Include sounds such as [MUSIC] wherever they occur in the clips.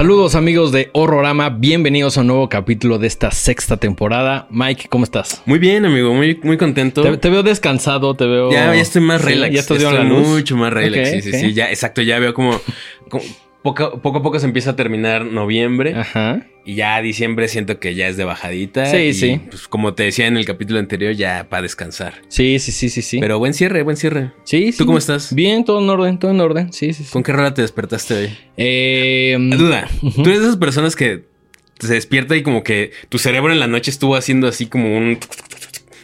Saludos amigos de Horrorama, bienvenidos a un nuevo capítulo de esta sexta temporada. Mike, ¿cómo estás? Muy bien, amigo, muy, muy contento. Te, te veo descansado, te veo... Ya, ya estoy más Sí, relax. ya estás estoy viendo la luz. mucho más relax. Sí, sí, sí. Ya, exacto, ya veo como, como poco, poco a poco se empieza a terminar noviembre. Ajá. Y ya diciembre siento que ya es de bajadita. Sí, y, sí. Pues como te decía en el capítulo anterior, ya para descansar. Sí, sí, sí, sí, sí. Pero buen cierre, buen cierre. sí, sí. ¿tú cómo estás? Bien, todo en orden, todo en orden. Sí, sí, sí. ¿Con qué rola te despertaste hoy? Eh, Duda, tú eres de esas personas que se despierta y como que tu cerebro en la noche estuvo haciendo así como un...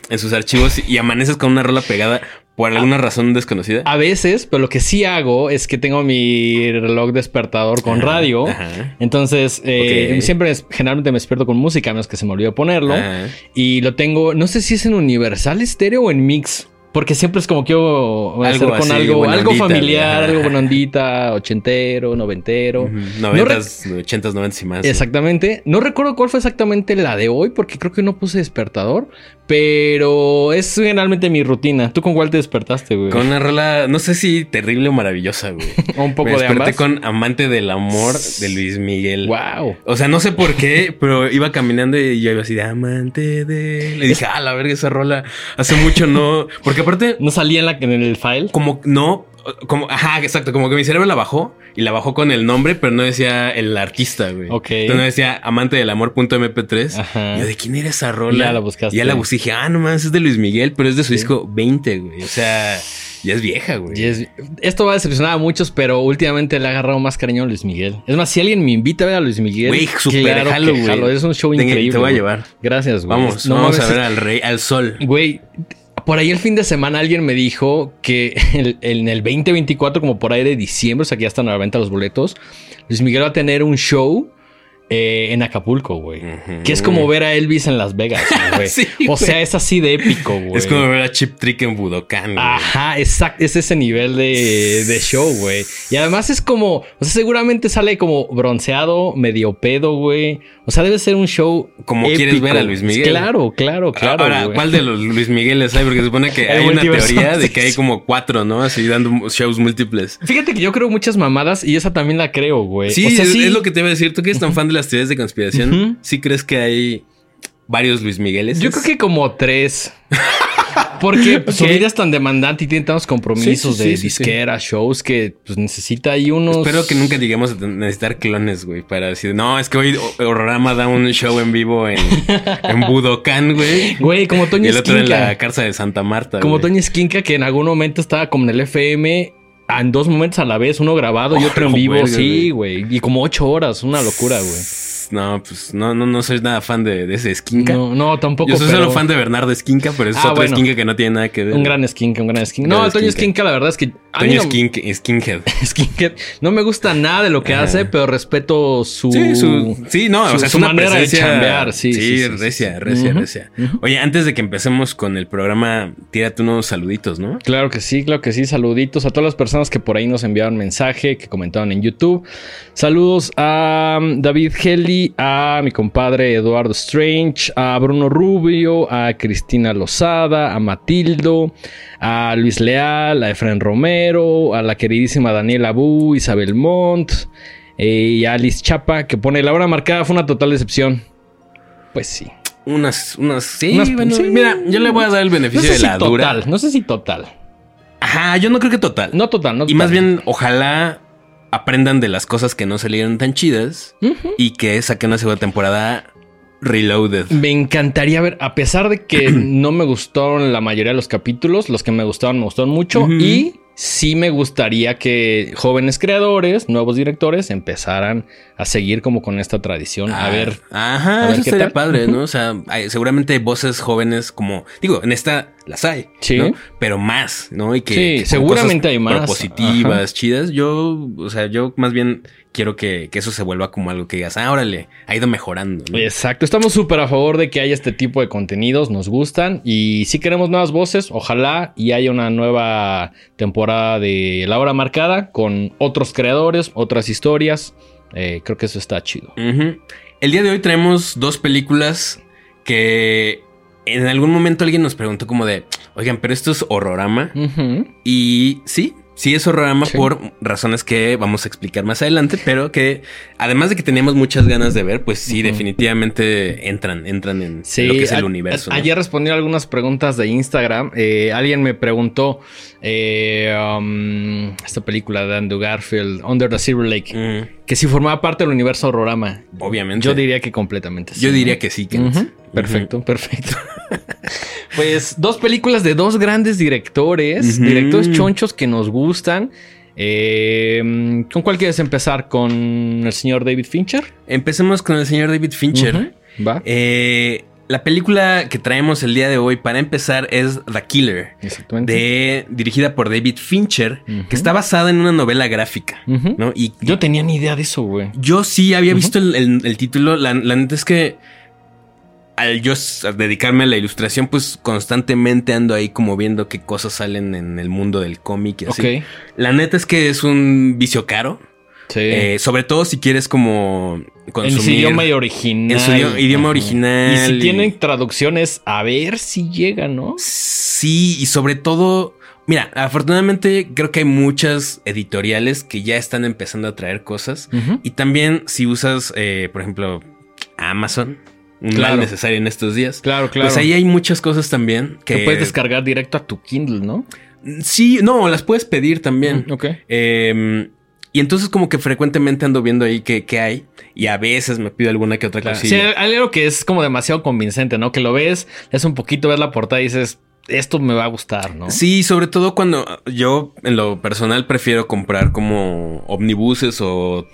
en sus archivos y amaneces con una rola pegada por alguna razón desconocida. a veces, pero lo que sí hago es que tengo mi reloj despertador con Ajá, radio. ajá. Entonces, eh, siempre, generalmente me despierto con música, a menos que se me olvidó ponerlo. Ajá. Y lo tengo, no sé si es en Universal Estéreo o en Mix. Porque siempre es como hacer Algo con así, algo, buena algo ondita, familiar, algo buena ondita, ochentero, noventero. Ujú, No 90s, 80s, 90s y más. Exactamente. No recuerdo cuál fue exactamente la de hoy, porque creo que no puse despertador. Pero es generalmente mi rutina. ¿Tú con cuál te despertaste, güey? Con una rola, no sé si terrible o maravillosa, güey. O [LAUGHS] un poco Me de desperté ambas. con Amante del Amor de Luis Miguel. Wow. O sea, no sé por qué, pero iba caminando y yo iba así de Amante de... Le dije, ah, la verga, esa rola. Hace mucho no... Porque aparte, ¿No salía en, la, en el file? como no... Como, ajá, exacto, como que mi cerebro la bajó y la bajó con el nombre, pero no decía el artista, güey. Ok. Entonces no decía amante del amor.mp3. Ajá. Y yo, ¿de quién era esa rola? Ya la buscaste. Y ya la busqué. Dije, ah, no mames, es de Luis Miguel, pero es de su disco 20, güey. O sea, ya es vieja, güey. Es- esto va a decepcionar a muchos, pero últimamente le ha agarrado más cariño a Luis Miguel. Es más, si alguien me invita a ver a Luis Miguel, Güey, súper claro jalo, que güey. Es un show Te- increíble. te voy a güey. llevar. Gracias, güey. Vamos, No vamos mames, a ver al rey, al sol. Güey, por ahí el fin de semana alguien me dijo que [LAUGHS] en el 2024, como por ahí de diciembre, o sea que ya están a la venta los boletos, Luis Miguel va a tener un show eh, en Acapulco, güey. Que es como ver a Elvis en Las Vegas, [LAUGHS] güey. Sí, o sea, es así de épico, güey. Es como ver a Chip Trick en Budokan, güey. Ajá, exacto, es ese nivel de, de show, güey. Y además es como, o sea, seguramente sale como bronceado, medio pedo, güey. O sea, debe ser un show. Como quieres ver a Luis Miguel. Claro, claro, claro. Ahora, güey. ¿cuál de los Luis Migueles hay? Porque se supone que [LAUGHS] hay una teoría de que hay como cuatro, ¿no? Así dando shows múltiples. Fíjate que yo creo muchas mamadas y esa también la creo, güey. Sí, o sea, es, sí. es lo que te iba a decir. ¿Tú que eres tan fan de las teorías de conspiración? Ujú. ¿Sí crees que hay varios Luis Migueles? Yo creo que como tres. [LAUGHS] Porque pues, su vida es tan demandante y tiene tantos compromisos Sí, sí, de sí, disquera, shows, que pues necesita ahí unos. Espero que nunca lleguemos a necesitar clones, güey, para decir, no, es que hoy Horrorama da un show en vivo en, [LAUGHS] en Budokan, güey. Güey, como Y Toño el otro en Esquinca. la cárcel de Santa Marta. Como güey. Toño Esquinca, que en algún momento estaba como en el FM en dos momentos a la vez, uno grabado y Oh, otro en vivo. sí, güey. Y como ocho horas, una locura, güey. No, pues no, no, no soy nada fan de, de ese Esquinca. No, no, tampoco. Yo soy pero solo fan de Bernardo Esquinca, pero es Ah, otro bueno. Esquinca que no tiene nada que ver. Un gran Esquinca, un gran Esquinca. No, Toño Esquinca. La verdad es que. Toño no- Skinhead. [LAUGHS] Skinhead. No me gusta nada de lo que Ajá. hace, pero respeto su. Sí, su, sí, no, su- o sea, es su una manera de chambear, sí, sí, sí, sí, recia, recia, recia. Oye, antes de que empecemos con el programa, tírate unos saluditos, ¿no? Claro que sí, claro que sí. Saluditos a todas las personas que por ahí nos enviaron mensaje, que comentaron en YouTube. Saludos a um, David Heli, a mi compadre Eduardo Strange, a Bruno Rubio, a Cristina Lozada, a Matildo, a Luis Leal, a Efren Romero, a la queridísima Daniela Bu, Isabel Montt eh, y a Alice Chapa, que pone la hora marcada fue una total decepción. Pues sí. Unas, unas, sí, Unas- bueno, sí. mira, yo le voy a dar el No beneficio sé de si la dura. total, no sé si total. Ajá, yo no creo que total. No total, no y total. más bien, ojalá aprendan de las cosas que no salieron tan chidas y que saquen una segunda temporada reloaded. Me encantaría ver, a pesar de que [CLEARS THROAT] no me gustaron la mayoría de los capítulos, los que me gustaron me gustaron mucho y sí me gustaría que jóvenes creadores, nuevos directores empezaran a seguir como con esta tradición. a Ah, ver, Ajá, a ver eso qué estaría tal. padre, ¿no? [LAUGHS] O sea, hay- seguramente hay voces jóvenes como, digo, en esta las hay, Sí. ¿no? Pero más, ¿no? Y que Sí, que seguramente hay más. Propositivas, Ajá. chidas. Yo, o sea, yo más bien quiero que, que eso se vuelva como algo que digas, ah, órale, ha ido mejorando. ¿no? Exacto, estamos súper a favor de que haya este tipo de contenidos, nos gustan y si queremos nuevas voces, ojalá y haya una nueva temporada de La Hora Marcada con otros creadores, otras historias. Eh, creo que eso está chido. El día de hoy traemos dos películas que en algún momento alguien nos preguntó como de, oigan, pero esto es horrorama. Y sí, sí es horrorama por razones que vamos a explicar más adelante, pero que además de que teníamos muchas ganas de ver, pues sí, definitivamente entran, entran en, lo que es el universo. Ayer respondí algunas preguntas de Instagram. Eh, alguien me preguntó eh, um, esta película de Andrew Garfield, Under the Silver Lake, que si formaba parte del universo horrorama. Obviamente. Yo diría que completamente sí. Yo diría que sí. Que Perfecto, perfecto. [LAUGHS] pues dos películas de dos grandes directores, directores chonchos que nos gustan. Eh, ¿Con cuál quieres empezar? ¿Con el señor David Fincher? Empecemos con el señor David Fincher. Va. Eh, la película que traemos el día de hoy para empezar es The Killer. Exactamente. De, dirigida por David Fincher, que está basada en una novela gráfica. ¿no? Y, yo tenía ni idea de eso, güey. Yo sí había visto el, título. La, la neta es que al yo dedicarme a la ilustración, pues constantemente ando ahí como viendo qué cosas salen en el mundo del cómic y así. La neta es que es un vicio caro. Sí. Eh, sobre todo si quieres como consumir. En su idioma original. En su idioma original. Y si tienen traducciones, a ver si llega, ¿no? Sí, y sobre todo. Mira, afortunadamente creo que hay muchas editoriales que ya están empezando a traer cosas. Y también si usas, eh, por ejemplo, Amazon un claro. necesario en estos días. Claro, claro. Pues ahí hay muchas cosas también que... puedes descargar directo a tu Kindle, ¿no? Sí, no, las puedes pedir también. Mm, ok. Em, y entonces como que frecuentemente ando viendo ahí qué, hay y a veces me pido alguna que otra cosa. Sí, hay algo que es como demasiado convincente, ¿no? Que lo ves, es un poquito, ves la portada y dices, esto me va a gustar, ¿no? Sí, sobre todo cuando yo en lo personal prefiero comprar como omnibuses o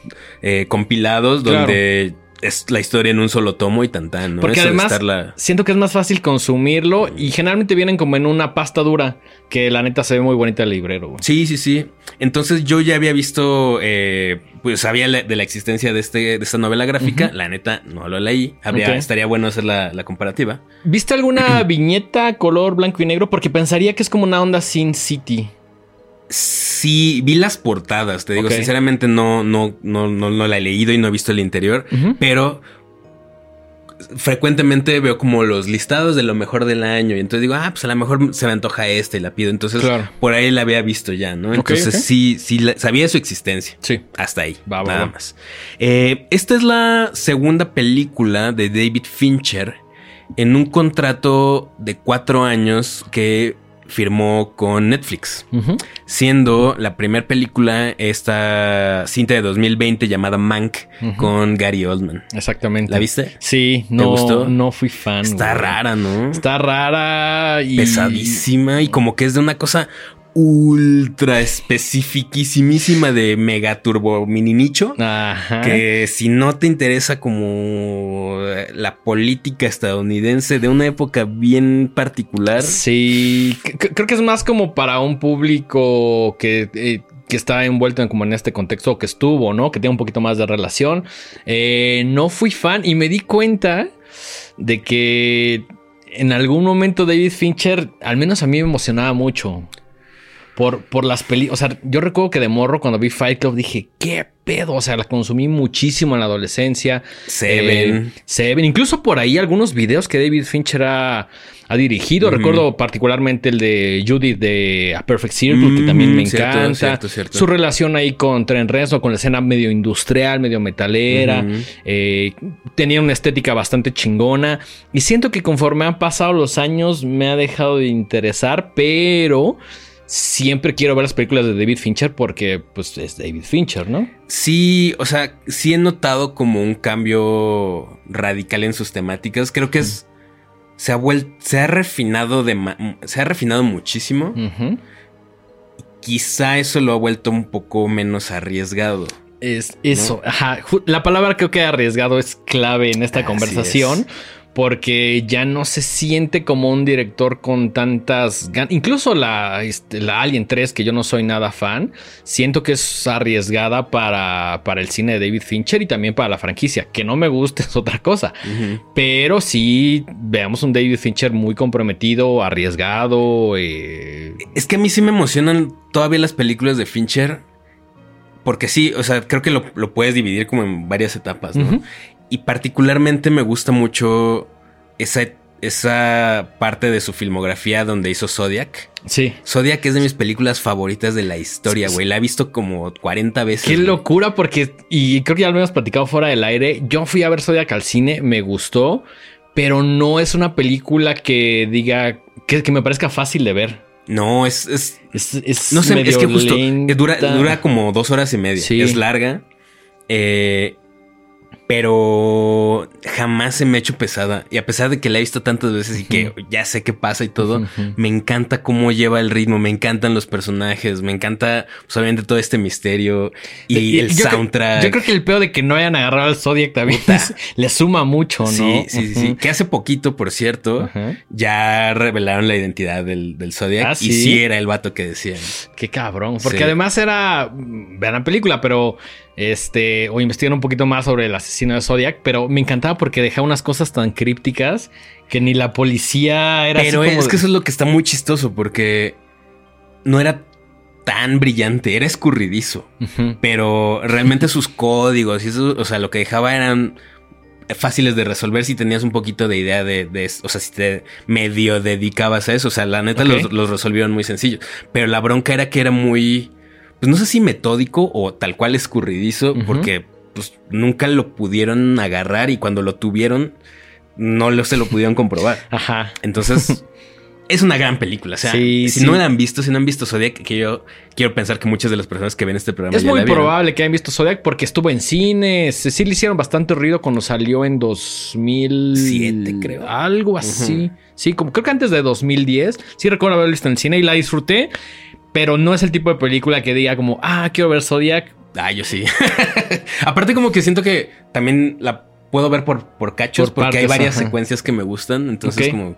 eh, compilados donde es la historia en un solo tomo y tan ¿no? Porque además siento que es más fácil consumirlo y generalmente vienen como en una pasta dura que la neta se ve muy bonita el librero. Sí, sí, sí. Entonces yo ya había visto, eh, pues sabía de la existencia de, este, de esta novela gráfica. La neta no lo leí. Habría, Estaría bueno hacer la, comparativa. ¿Viste alguna [CLEARS THROAT] viñeta color blanco y negro? Porque pensaría que es como una onda Sin City. Sí, vi las portadas, te digo, sinceramente no, no, no, no, no, la he leído y no he visto el interior, pero frecuentemente veo como los listados de lo mejor del año y entonces digo, ah, pues a lo mejor se me antoja este y la pido. Entonces por ahí la había visto ya, ¿no? Entonces sí, sí sabía su existencia. Sí. Hasta ahí. nada más. Eh, esta es la segunda película de David Fincher en un contrato de cuatro años que firmó con Netflix, siendo la primera película esta cinta de 2020 llamada Mank con Gary Oldman. Exactamente. ¿La viste? Sí, no, gustó? no fui fan. Está rara, ¿no? Está rara y pesadísima y como que es de una cosa ultra especificísima de mega turbo mini nicho. Que si no te interesa como la política estadounidense de una época bien particular. Sí, creo que es más como para un público que... Eh, que está envuelto en como en este contexto que estuvo, ¿no? Que tiene un poquito más de relación. Eh, no fui fan y me di cuenta de que en algún momento David Fincher, al menos a mí me emocionaba mucho por, por las películas. O sea, yo recuerdo que de morro cuando vi Fight Club dije, ¿qué pedo? O sea, la consumí muchísimo en la adolescencia. Seven. Eh, Seven. Incluso por ahí algunos videos que David Fincher ha, dirigido. Recuerdo particularmente el de Judith de A Perfect Circle, que también me encanta. Su relación ahí con Tren Rezo, con la escena medio industrial, medio metalera. Eh, tenía una estética bastante chingona. Y siento que conforme han pasado los años me ha dejado de interesar, pero siempre quiero ver las películas de David Fincher porque pues es David Fincher, ¿no? Sí, o sea, sí he notado como un cambio radical en sus temáticas. Creo que es se ha vuelto se ha refinado de se ha refinado muchísimo. Quizá eso lo ha vuelto un poco menos arriesgado. Es eso, ajá. La palabra creo que arriesgado es clave en esta conversación porque ya no se siente como un director con tantas ganas. Incluso la, este, la, Alien 3, que yo no soy nada fan, siento que es arriesgada para, para, el cine de David Fincher y también para la franquicia. Que no me guste [LAUGHS] es otra cosa. Pero sí veamos un David Fincher muy comprometido, arriesgado. Eh. Es que a mí sí me emocionan todavía las películas de Fincher. Porque sí, o sea, creo que lo, puedes dividir como en varias etapas, ¿no? Y particularmente me gusta mucho esa, esa parte de su filmografía donde hizo Zodiac. Sí. Zodiac es de mis películas favoritas de la historia, güey. La he visto como 40 veces. Qué güey. locura, porque, y creo que ya lo habíamos platicado fuera del aire. Yo fui a ver Zodiac al cine, me gustó, pero no es una película que diga que, que me parezca fácil de ver. No, es, es Es, es No sé, es que justo eh, dura, dura como dos horas y media. Sí. Es larga. Eh, pero jamás se me ha hecho pesada. Y a pesar de que la he visto tantas veces y que ya sé qué pasa y todo, me encanta cómo lleva el ritmo, me encantan los personajes, me encanta pues, obviamente todo este misterio y, el yo soundtrack. yo creo que el peor de que no hayan agarrado al Zodiac también le suma mucho, ¿no? Sí, sí, sí, sí. Ujú. Que hace poquito, por cierto, ya revelaron la identidad del, del Zodiac. Ah, Y ¿sí? sí era el vato que decían. Qué cabrón. Porque Sí. además era. Vean la película, pero. Este. O investigan un poquito más sobre el asesino de Zodiac. Pero me encantaba porque dejaba unas cosas tan crípticas que ni la policía era Pero así como es de- que eso es lo que está muy chistoso porque no era tan brillante, era escurridizo. Pero realmente sus códigos y eso, o sea, lo que dejaba eran fáciles de resolver si tenías un poquito de idea de, de- o sea, si te medio dedicabas a eso. O sea, la neta los, los resolvieron muy sencillos. Pero la bronca era que era muy, pues no sé si metódico o tal cual escurridizo, porque pues nunca lo pudieron agarrar y cuando lo tuvieron no lo, se lo pudieron comprobar. [LAUGHS] Ajá. Entonces, es una gran película. O sea, Sí, si sí. no la han visto, si no han visto Zodiac, que yo quiero pensar que muchas de las personas que ven este programa Es ya muy la probable que hayan visto Zodiac porque estuvo en cines. Sí le hicieron bastante ruido cuando salió en 2007, Siete, creo. Algo así. Sí, como creo que antes de 2010. Sí recuerdo haberlo visto en el cine y la disfruté. Pero no es el tipo de película que diga como, ah, quiero ver Zodiac. Ah, yo sí. [LAUGHS] Aparte, como que siento que también la puedo ver por, por cachos, Por porque hay varias ajá. secuencias que me gustan. Entonces, como.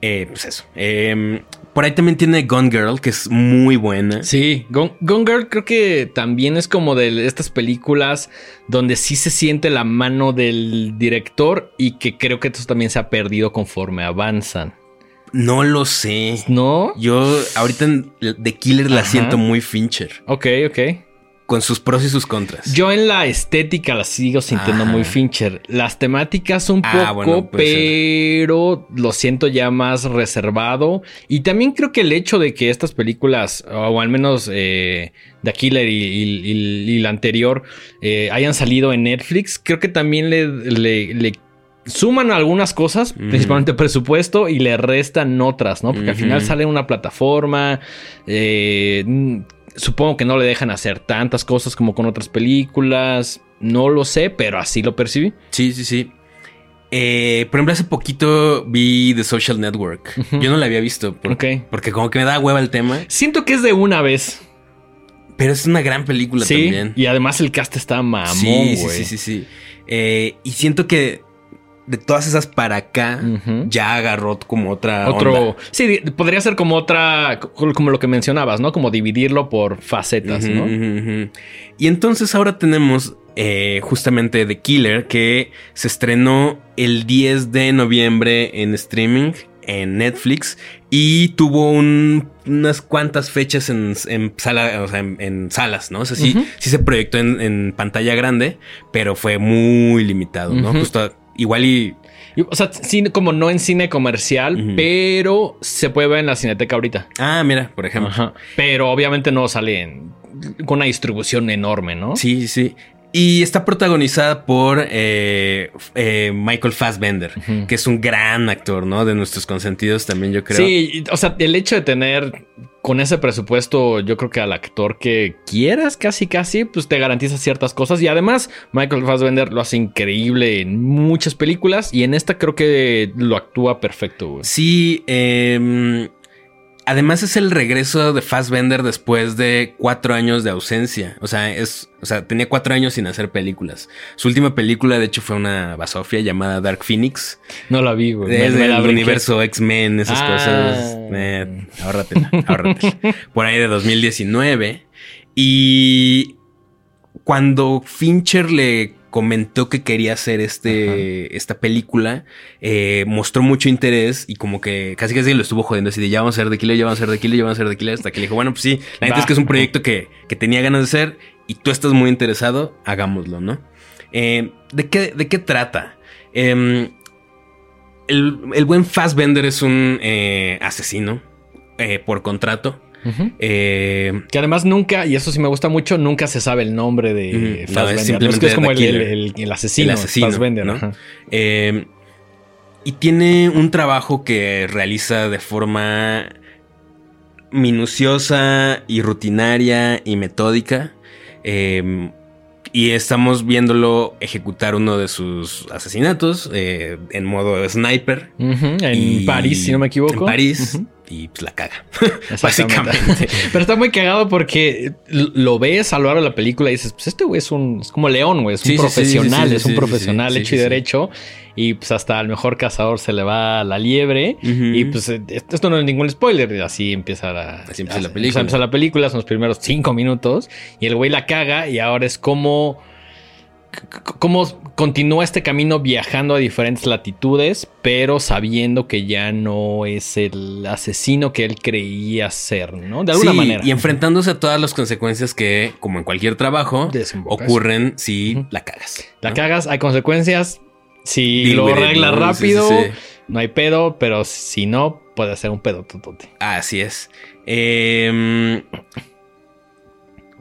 eh, pues eso. Eh, por ahí también tiene Gone Girl, que es muy buena. Sí, Gone, Gone Girl creo que también es como de estas películas donde sí se siente la mano del director y que creo que eso también se ha perdido conforme avanzan. No lo sé. ¿No? Yo ahorita The Killer la Ajá. siento muy Fincher, Ok, ok. con sus pros y sus contras. Yo en la estética la sigo sintiendo Ajá. muy Fincher. Las temáticas un Ah, poco, bueno, pero lo siento ya más reservado. Y también creo que el hecho de que estas películas, o al menos eh, The Killer y, y- y- y la anterior, eh, hayan salido en Netflix, creo que también le, le- le suman algunas cosas, principalmente presupuesto, y le restan otras, ¿no? Porque al final sale una plataforma. eh, supongo que no le dejan hacer tantas cosas como con otras películas. No lo sé, pero así lo percibí. Sí, sí, sí. Eh, por ejemplo, hace poquito vi The Social Network. Yo no la había visto por- Ok. porque como que me da hueva el tema, Siento que es de una vez. pero es una gran película Sí. también. Y además el cast está mamón, sí, güey. sí, sí, sí, sí. Eh, y siento que de todas esas para acá ya agarró como otra Otro. onda. Sí, podría ser como otra. co- Como lo que mencionabas, ¿no? Como dividirlo por facetas, ¿no? Y entonces ahora tenemos eh, justamente The Killer que se estrenó el 10 de noviembre en streaming en Netflix y tuvo un- unas cuantas fechas en, en sala, o sea, en, en salas, ¿no? O sea, sí, sí se proyectó en, pantalla grande, pero fue muy limitado, ¿no? Justo igual y Y, O sea, cine, como no en cine comercial, pero se puede ver en la cineteca ahorita. Ah, mira, por ejemplo. Ajá. Pero obviamente no sale en- con una distribución enorme, ¿no? Sí, sí. Y está protagonizada por eh, eh, Michael Fassbender, que es un gran actor, ¿no? De nuestros consentidos también, yo creo. Sí, o sea, el hecho de tener con ese presupuesto, yo creo que al actor que quieras, casi, casi, pues te garantiza ciertas cosas. Y además, Michael Fassbender lo hace increíble en muchas películas y en esta creo que lo actúa perfecto, güey. Sí, em, además es el regreso de Fassbender después de cuatro años de ausencia. O sea, es, o sea, tenía cuatro años sin hacer películas. Su última película, de hecho, fue una basofia llamada Dark Phoenix. No la vi, güey. Es del universo X-Men, esas Ah. cosas. Eh, ahórratela, ahórratela. [LAUGHS] Por ahí de 2019. Y cuando Fincher le comentó que quería hacer este, esta película, eh, mostró mucho interés y como que casi casi lo estuvo jodiendo así de ya vamos a hacer de Killer, ya vamos a hacer de Killer, ya vamos a hacer de Killer, hasta que le dijo, bueno, pues sí, la neta es que es un proyecto que, que tenía ganas de hacer y tú estás muy interesado, hagámoslo, ¿no? Eh, ¿de, qué, ¿De qué trata? Em, el, el buen Fassbender es un eh, asesino por contrato. Eh, Que además nunca, y eso sí me gusta mucho, nunca se sabe el nombre de. No, es simplemente es como el, el- Killer. el- el asesino, El asesino, Fassbender, ¿no? Eh, y tiene un trabajo que realiza de forma minuciosa y rutinaria y metódica. Eh, y estamos viéndolo ejecutar uno de sus asesinatos eh, en modo sniper. En Y- París, si no me equivoco. En París. Y pues la caga. [LAUGHS] Básicamente. [LAUGHS] Pero está muy cagado porque lo ves a lo largo de la película y dices, pues este güey es un, es como León, güey, es un Sí, profesional, sí, sí, es un profesional hecho y derecho. Y pues hasta al mejor cazador se le va la liebre. Y pues eh, esto no es ningún spoiler, así empieza la, Así empieza la película. empieza la película, son los primeros cinco minutos. Y el güey la caga y ahora es como... Cómo continúa este camino viajando a diferentes latitudes, pero sabiendo que ya no es el asesino que él creía ser, ¿no? De alguna Sí, manera. Y enfrentándose a todas las consecuencias que, como en cualquier trabajo, Desembocas. ocurren si la cagas. La cagas, hay consecuencias. Si Deal lo arreglas rápido, sí, sí. no hay pedo, pero si no, puede ser un pedo totote. Así es. Eh,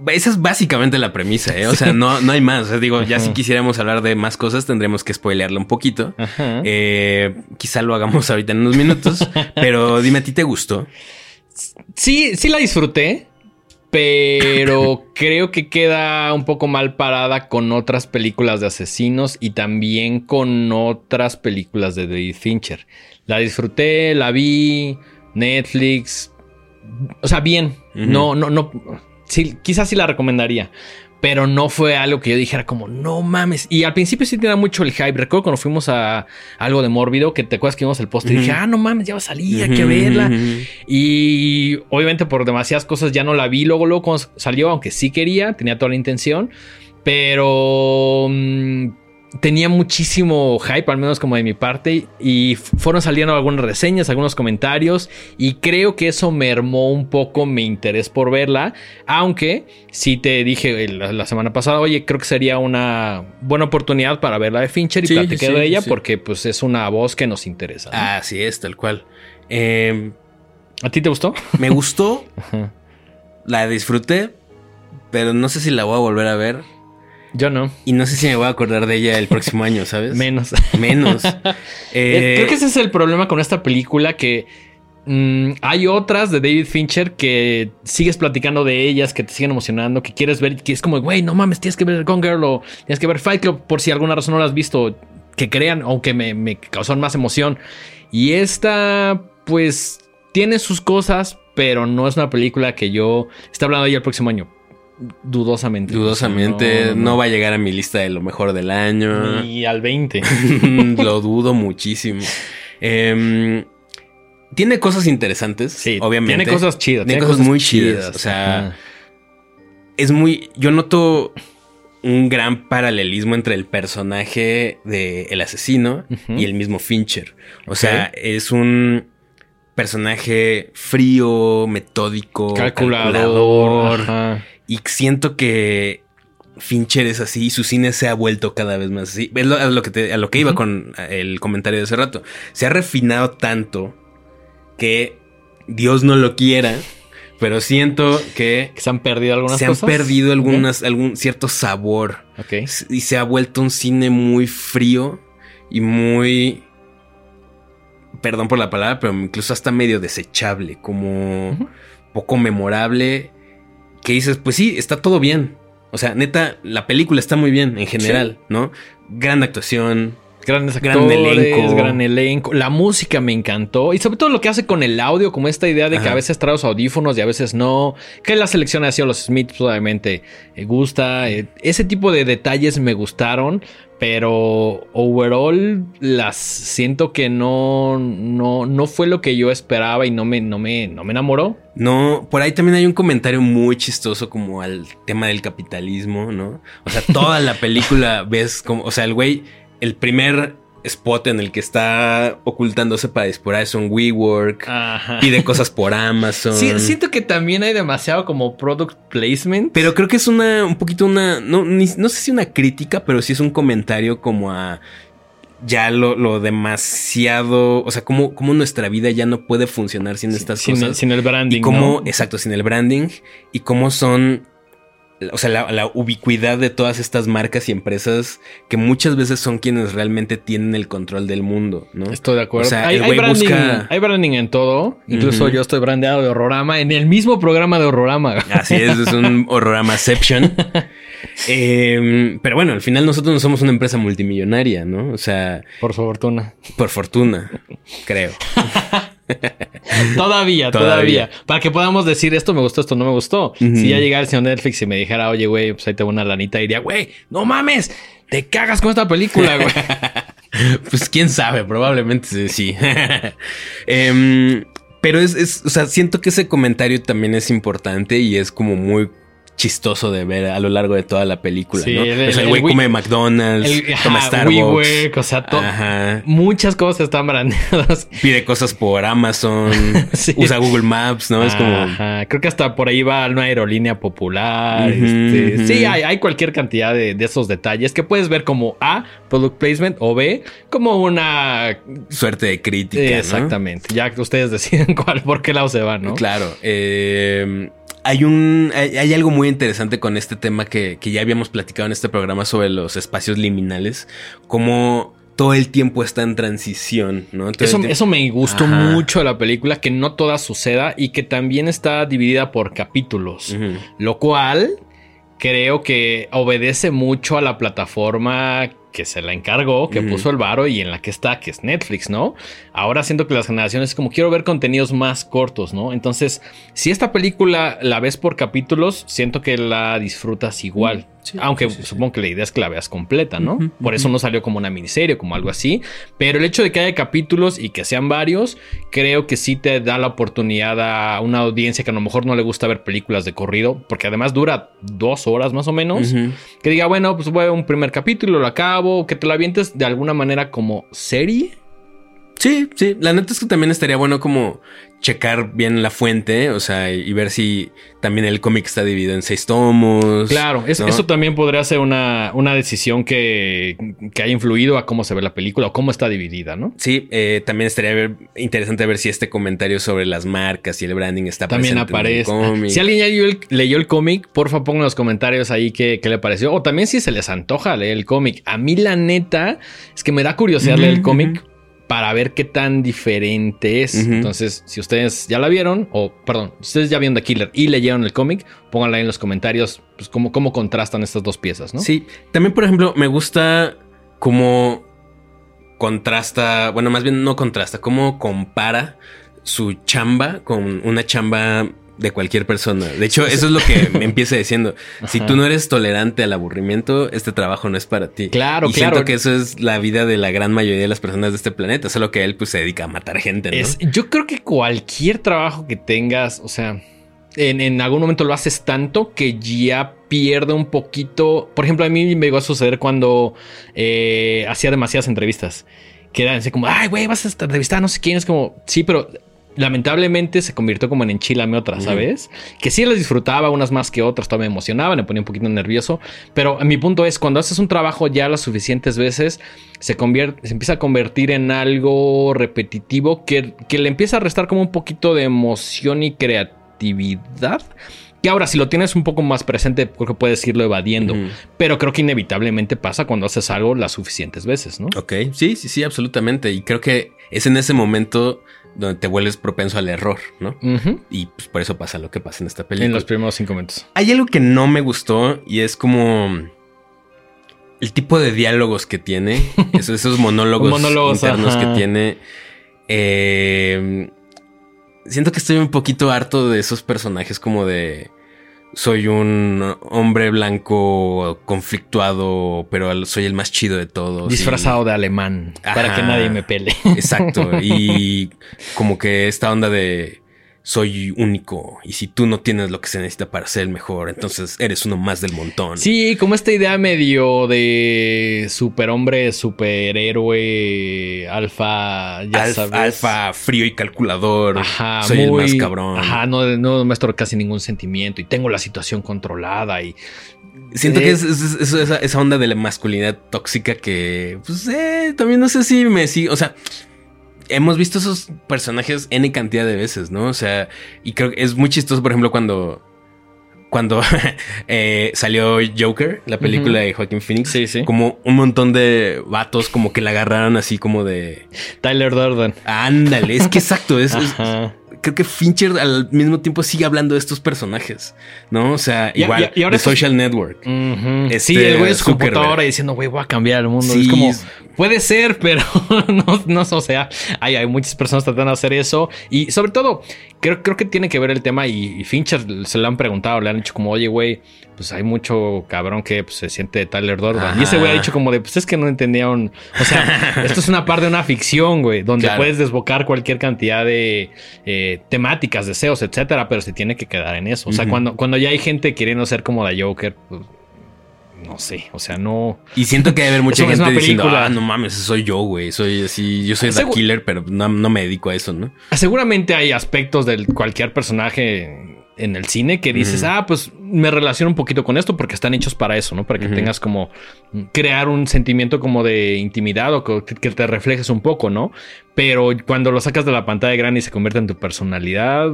esa es básicamente la premisa, ¿eh? O sea, no, no hay más. O sea, digo, ya si quisiéramos hablar de más cosas, tendremos que spoilearla un poquito. Ajá. Eh, quizá lo hagamos ahorita en unos minutos, [LAUGHS] pero dime, ¿a ti te gustó? Sí, sí la disfruté, pero [LAUGHS] creo que queda un poco mal parada con otras películas de asesinos y también con otras películas de David Fincher. La disfruté, la vi, Netflix, o sea, bien. No, no, no. Sí, quizás sí la recomendaría. Pero no fue algo que yo dijera como, no mames. Y al principio sí tenía mucho el hype. Recuerdo cuando fuimos a algo de Mórbido, que te acuerdas que vimos el póster y Ujú. dije, ah, no mames, ya va a salir, hay que verla. Y obviamente por demasiadas cosas ya no la vi luego, luego cuando salió, aunque sí quería, tenía toda la intención. Pero mm, tenía muchísimo hype, al menos como de mi parte. Y fueron saliendo algunas reseñas, algunos comentarios. Y creo que eso mermó un poco mi interés por verla. Aunque sí te dije la, la semana pasada, oye, creo que sería una buena oportunidad para ver la de Fincher y Sí, platicar sí, de ella. sí. Porque pues es una voz que nos interesa. ¿no? Así es, tal cual. Eh, ¿A ti te gustó? me gustó, [LAUGHS] Ajá. la disfruté, pero no sé si la voy a volver a ver. Yo no. Y no sé si me voy a acordar de ella el próximo año, [LAUGHS] ¿sabes? Menos. Menos. [LAUGHS] Eh, Eh, Creo que ese es el problema con esta película que mm, hay otras de David Fincher que sigues platicando de ellas, que te siguen emocionando, que quieres ver, que es como, güey, no mames, tienes que ver Gone Girl o tienes que ver Fight Club por si alguna razón no la has visto, que crean, aunque me, me causaron más emoción. Y esta, pues, tiene sus cosas, pero no es una película que yo esté hablando de ella el próximo año. Dudosamente. Dudosamente, no, va a llegar a mi lista de lo mejor del año. Ni al 20. [LAUGHS] lo dudo muchísimo. Em, tiene cosas interesantes, Sí, obviamente. Tiene cosas chidas. Tiene cosas muy chidas, o sea. Es muy. Yo noto un gran paralelismo entre el personaje de el asesino y el mismo Fincher. O sea, es un personaje frío, metódico, calculador. calculador. Y siento que Fincher es así y su cine se ha vuelto cada vez más así. Es lo, a lo que, te- a lo que iba con el comentario de hace rato. Se ha refinado tanto que Dios no lo quiera, pero siento que Que se han perdido algunas se han cosas. perdido algunas, algún cierto sabor Ok. y se ha vuelto un cine muy frío y muy... Perdón por la palabra, pero incluso hasta medio desechable, como poco memorable, que dices, pues sí, está todo bien. O sea, neta, la película está muy bien en general, ¿no? Gran actuación. Grandes Gran actores, elenco. gran elenco. La música me encantó. Y sobre todo lo que hace con el audio, como esta idea de que a veces trae los audífonos y a veces no. Que la selección ha sido los Smiths, obviamente, eh, gusta. Eh, ese tipo de detalles me gustaron. Pero overall las siento que no, no, no fue lo que yo esperaba y no me, no me, no me enamoró. No, por ahí también hay un comentario muy chistoso como al tema del capitalismo, ¿no? O sea, toda la película [LAUGHS] ves como, o sea, el güey, el primer spot en el que está ocultándose para disparar es un WeWork, Ajá. pide cosas por Amazon. Sí, siento que también hay demasiado como product placement. Pero creo que es una, un poquito una, no, ni- no sé si una crítica, pero sí es un comentario como a ya lo, lo demasiado, o sea, cómo, cómo nuestra vida ya no puede funcionar sin estas sin, cosas. El, sin el branding. Y cómo, ¿no? exacto, sin el branding. Y cómo son, o sea, la, la, ubicuidad de todas estas marcas y empresas que muchas veces son quienes realmente tienen el control del mundo, ¿no? Estoy de acuerdo. O sea, hay, el hay güey branding, busca- hay branding en todo. Incluso yo estoy brandeado de Horrorama en el mismo programa de Horrorama. Así es, es un [LAUGHS] horroramaception. Eh, pero bueno, al final nosotros no somos una empresa multimillonaria, ¿no? O sea, Por fortuna. por fortuna, creo. [LAUGHS] [LAUGHS] Todavía, todavía, Todavía. Para que podamos decir esto me gustó, esto no me gustó. Si ya llegara el señor Netflix y me dijera, oye, güey, pues ahí tengo una lanita, diría, güey, no mames, te cagas con esta película, güey. [LAUGHS] Pues quién sabe, probablemente sí. [LAUGHS] Em, pero es, es, o sea, siento que ese comentario también es importante y es como muy chistoso de ver a lo largo de toda la película, Sí, ¿no? el- o sea, el güey come McDonald's, El, toma ajá, Starbucks, o sea, Ajá. muchas cosas están brandeadas. [LAUGHS] pide cosas por Amazon, [LAUGHS] Sí. usa Google Maps, ¿no? Es como... Creo que hasta por ahí va una aerolínea popular. Este. Sí, hay, hay cualquier cantidad de, de esos detalles que puedes ver como A, product placement, o B, como una. Suerte de crítica. Exactamente. Ya ustedes deciden [LAUGHS] cuál, por qué lado se va, ¿no? Claro. eh, hay un. Hay, hay algo muy interesante con este tema que, que ya habíamos platicado en este programa sobre los espacios liminales. Como todo el tiempo está en transición, ¿no? Eso, eso me gustó Ajá. mucho de la película, que no toda suceda y que también está dividida por capítulos. Lo cual creo que obedece mucho a la plataforma que se la encargó, que puso el varo y en la que está, que es Netflix, ¿no? Ahora siento que las generaciones como quiero ver contenidos más cortos, ¿no? Entonces, si esta película la ves por capítulos, siento que la disfrutas igual. Sí, Aunque sí, sí, sí. supongo que la idea es que la veas completa, ¿no? Por eso no salió como una miniserie, como algo así. Pero el hecho de que haya capítulos y que sean varios, creo que sí te da la oportunidad a una audiencia que a lo mejor no le gusta ver películas de corrido, porque además dura dos horas más o menos. Que diga, bueno, pues voy a un primer capítulo, lo acabo, que te lo avientes de alguna manera como serie. Sí, sí. La neta es que también estaría bueno como checar bien la fuente, o sea, y, ver si también el cómic está dividido en seis tomos. Claro, es- ¿no? eso también podría ser una, una decisión que, que haya influido a cómo se ve la película o cómo está dividida, ¿no? Sí, eh, también estaría ver- interesante ver si este comentario sobre las marcas y el branding está También presente en el aparece. cómic. Si alguien ya leyó el, leyó el cómic, porfa pongan los comentarios ahí qué, qué le pareció. O también si se les antoja leer el cómic. A mí la neta es que me da curiosidad leer el cómic. Para ver qué tan diferente es. Entonces, si ustedes ya la vieron, o perdón, si ustedes ya vieron The Killer y leyeron el cómic, pónganla en los comentarios pues, cómo, cómo contrastan estas dos piezas, ¿no? Sí, también por ejemplo me gusta cómo contrasta, bueno, más bien no contrasta, cómo compara su chamba con una chamba de cualquier persona. De hecho, eso es lo que me empieza diciendo. [LAUGHS] Si tú no eres tolerante al aburrimiento, este trabajo no es para ti. Claro, y claro. siento que eso es la vida de la gran mayoría de las personas de este planeta, solo que él pues se dedica a matar gente, ¿no? Es, yo creo que cualquier trabajo que tengas, o sea, en, en algún momento lo haces tanto que ya pierde un poquito. Por ejemplo, a mí me llegó a suceder cuando eh, hacía demasiadas entrevistas. Que eran así como, ay, güey, vas a entrevistar a no sé quién. Es como, sí, pero lamentablemente se convirtió como en enchilame otra. ¿sabes? Que sí las disfrutaba, unas más que otras, todavía me emocionaba, me ponía un poquito nervioso. Pero mi punto es, cuando haces un trabajo ya las suficientes veces, se, convierte, se empieza a convertir en algo repetitivo que, que le empieza a restar como un poquito de emoción y creatividad. Que ahora, si lo tienes un poco más presente, creo que puedes irlo evadiendo. Pero creo que inevitablemente pasa cuando haces algo las suficientes veces, ¿no? Ok, sí, sí, sí, absolutamente. Y creo que es en ese momento donde te vuelves propenso al error, ¿no? Y pues por eso pasa lo que pasa en esta película. En los primeros cinco minutos. Hay algo que no me gustó y es como el tipo de diálogos que tiene, [LAUGHS] esos, esos monólogos, Monólogos, internos ajá. que tiene. Eh, siento que estoy un poquito harto de esos personajes como de soy un hombre blanco conflictuado, pero soy el más chido de todos. y- Disfrazado de alemán. Para que nadie me pele. Exacto. Y [LAUGHS] como que esta onda de soy único. Y si tú no tienes lo que se necesita para ser el mejor, entonces eres uno más del montón. Sí, como esta idea medio de superhombre, superhéroe, alfa, ya Alf- sabes. alfa, frío y calculador. Ajá, soy el más cabrón. Ajá, no, no muestro casi ningún sentimiento y tengo la situación controlada y Siento que Eh, es, es- es- esa, esa onda de la masculinidad tóxica que, pues, eh, también no sé si me sigue. O sea, hemos visto esos personajes N cantidad de veces, ¿no? O sea, y creo que es muy chistoso, por ejemplo, cuando. Cuando [LAUGHS] eh, salió Joker, la película de Joaquín Phoenix, Sí, sí. como un montón de vatos como que la agarraron así como de... Tyler Durden. Ándale, es que exacto, es, es-. Creo que Fincher al mismo tiempo sigue hablando de estos personajes, ¿no? O sea, Y- igual, y- y ahora Social Network. Este, sí, el güey es su computadora diciendo, güey, voy a cambiar el mundo. Sí. Es como, puede ser, [LAUGHS] pero no, no, o sea, hay, hay muchas personas tratando de hacer eso. Y sobre todo, creo, creo que tiene que ver el tema. Y, y Fincher se lo han preguntado, le han dicho como, oye, güey, pues hay mucho cabrón que pues, se siente Tyler Durden. Ajá. Y ese güey ha dicho como de, pues es que no entendieron. O sea, [LAUGHS] esto es una parte de una ficción, güey, donde Claro. puedes desbocar cualquier cantidad de eh, temáticas, deseos, etcétera, pero se tiene que quedar en eso. O sea, cuando, cuando ya hay gente queriendo ser como la Joker, pues no sé, o sea, no. Y siento que debe haber mucha gente diciendo, ah, no mames, soy yo, güey. Soy así, yo soy The Segu- Killer, pero no, no me dedico a eso, ¿no? Seguramente hay aspectos de cualquier personaje en el cine que dices, ah, pues me relaciono un poquito con esto porque están hechos para eso, ¿no? Para que tengas como crear un sentimiento como de intimidad o que, que te reflejes un poco, ¿no? Pero cuando lo sacas de la pantalla grande y se convierte en tu personalidad,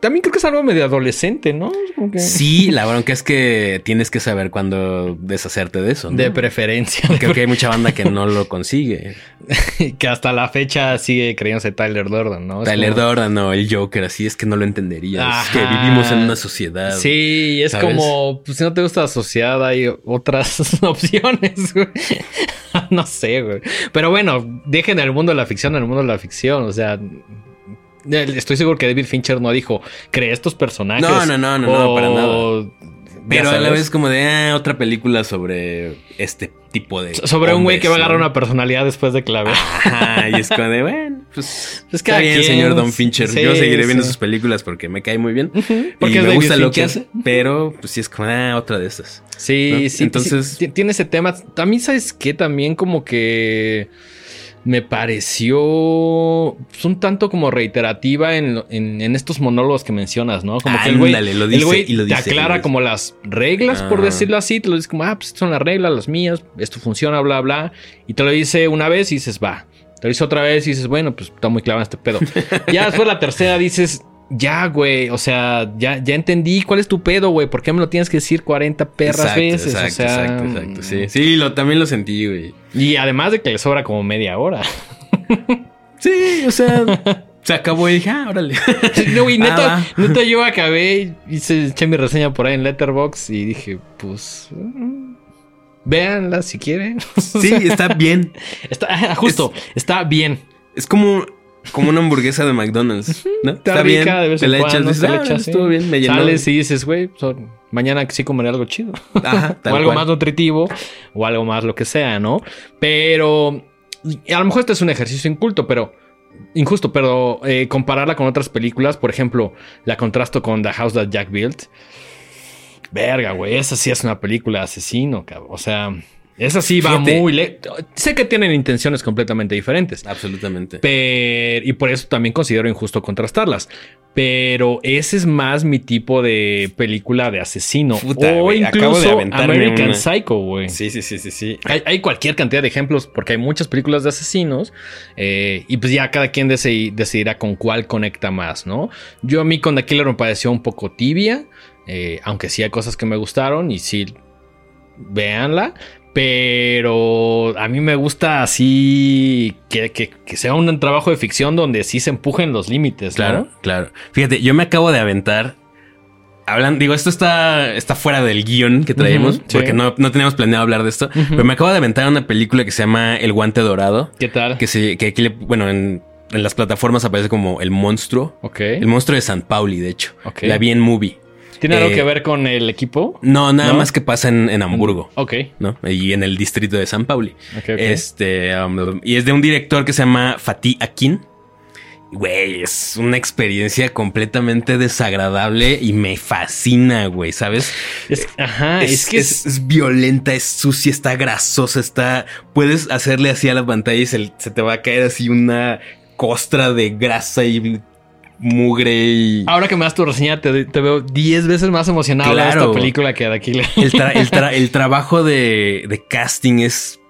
también creo que es algo medio adolescente, ¿no? Sí, la bronca es que tienes que saber cuándo deshacerte de eso, ¿no? De preferencia. Creo que hay mucha banda que no lo [LAUGHS] consigue. que hasta la fecha sigue creyéndose Tyler Durden, ¿no? Es Tyler como- Durden o el Joker, así es que no lo entendería. Es que Ajá. vivimos en una sociedad. Sí, es ¿sabes? como, pues si no te gusta la sociedad, hay otras [LAUGHS] opciones, güey. [LAUGHS] no sé, güey. Pero bueno, dejen el mundo de la ficción el mundo de la ficción. O sea, estoy seguro que David Fincher no dijo, cree estos personajes. No, no, no, no, no, para nada. Pero a la vez como de ah, otra película sobre este tipo de... Sobre un güey que va a agarrar ¿no? una personalidad después de. Ajá, y es como de, bueno, pues [LAUGHS] Pues está bien, señor Don Fincher. sí, Yo seguiré viendo sí. sus películas porque me cae muy bien. Porque y me David gusta lo que hace, pero pues sí es como, ah, otra de estas. Sí, ¿no? sí. Entonces- sí, tiene ese tema. También, ¿sabes qué? También como que me pareció pues, un tanto como reiterativa en, en- en estos monólogos que mencionas, ¿no? Como que el güey, Ándale, lo el dice güey y lo te dice, aclara lo como las reglas, por Ah. decirlo así. Te lo dice como, ah, pues son las reglas, las mías, esto funciona, bla, bla. Y te lo dice una vez y dices, va. Te lo dice otra vez y dices, bueno, pues está muy clavado este pedo. [LAUGHS] ya después la tercera dices, ya, güey, o sea, ya, ya entendí cuál es tu pedo, güey. ¿Por qué me lo tienes que decir 40 perras Exacto, veces? Exacto, o sea, exacto, exacto. Sí, sí lo, también lo sentí, güey. Y además de que le sobra como media hora. [LAUGHS] Sí, o sea, se acabó y dije, ah, órale. [LAUGHS] No, güey, neta, Ah, neta, yo acabé, hice, eché mi reseña por ahí en Letterboxd y dije, pues. mm, Véanla si quieren. [LAUGHS] Sí, está bien. está, justo, está bien. Es como, como una hamburguesa de McDonald's, ¿no? Está, rica de vez te la echas, dices, ah, estuvo bien, me llenó. Sales y dices, güey, son- mañana sí comeré algo chido. Ajá, tal [LAUGHS] o algo cual. más nutritivo o algo más lo que sea, ¿no? Pero a lo mejor este es un ejercicio inculto, pero injusto, pero eh, compararla con otras películas, por ejemplo, la contrasto con The House That Jack Built. Verga, güey, esa sí es una película de asesino, cabrón. O sea, esa sí va Fíjate. muy le Sé que tienen intenciones completamente diferentes. Absolutamente. Pero, y por eso también considero injusto contrastarlas. Pero ese es más mi tipo de película de asesino. Puta, o güey, acabo de incluso American una. Psycho, güey. Sí, sí, sí, sí, sí. Hay, hay cualquier cantidad de ejemplos porque hay muchas películas de asesinos eh, y pues ya cada quien deci- decidirá con cuál conecta más, ¿no? Yo a mí con The Killer me pareció un poco tibia, eh, aunque sí hay cosas que me gustaron y sí, véanla. Pero a mí me gusta así que, que- que sea un trabajo de ficción donde sí se empujen los límites, ¿no? Claro, claro. Fíjate, yo me acabo de aventar. Hablan, digo, esto está, está fuera del guion que traemos, porque no, no teníamos planeado hablar de esto. Pero me acabo de aventar una película que se llama El Guante Dorado. ¿Qué tal? Que, se, que aquí, le- bueno, en, en las plataformas aparece como El Monstruo. Ok. El Monstruo de San Pauli, de hecho. Ok. La vi en movie. ¿Tiene algo eh, que ver con el equipo? No, nada ¿No? más que pasa en, en Hamburgo. Ok. ¿no? Y en el distrito de San Pauli. ok, ok. Este, um, y es de un director que se llama Fatih Akin. Güey, es una experiencia completamente desagradable y me fascina, güey, ¿sabes? Es- ajá, es, es, que es, es violenta, es sucia, está grasosa, está... Puedes hacerle así a la pantalla y se, se te va a caer así una costra de grasa y mugre y... Ahora que me das tu reseña, te, te veo 10 veces más emocionado de Claro. esta película que de aquí. El, tra- el tra- el [LAUGHS] trabajo de, de casting es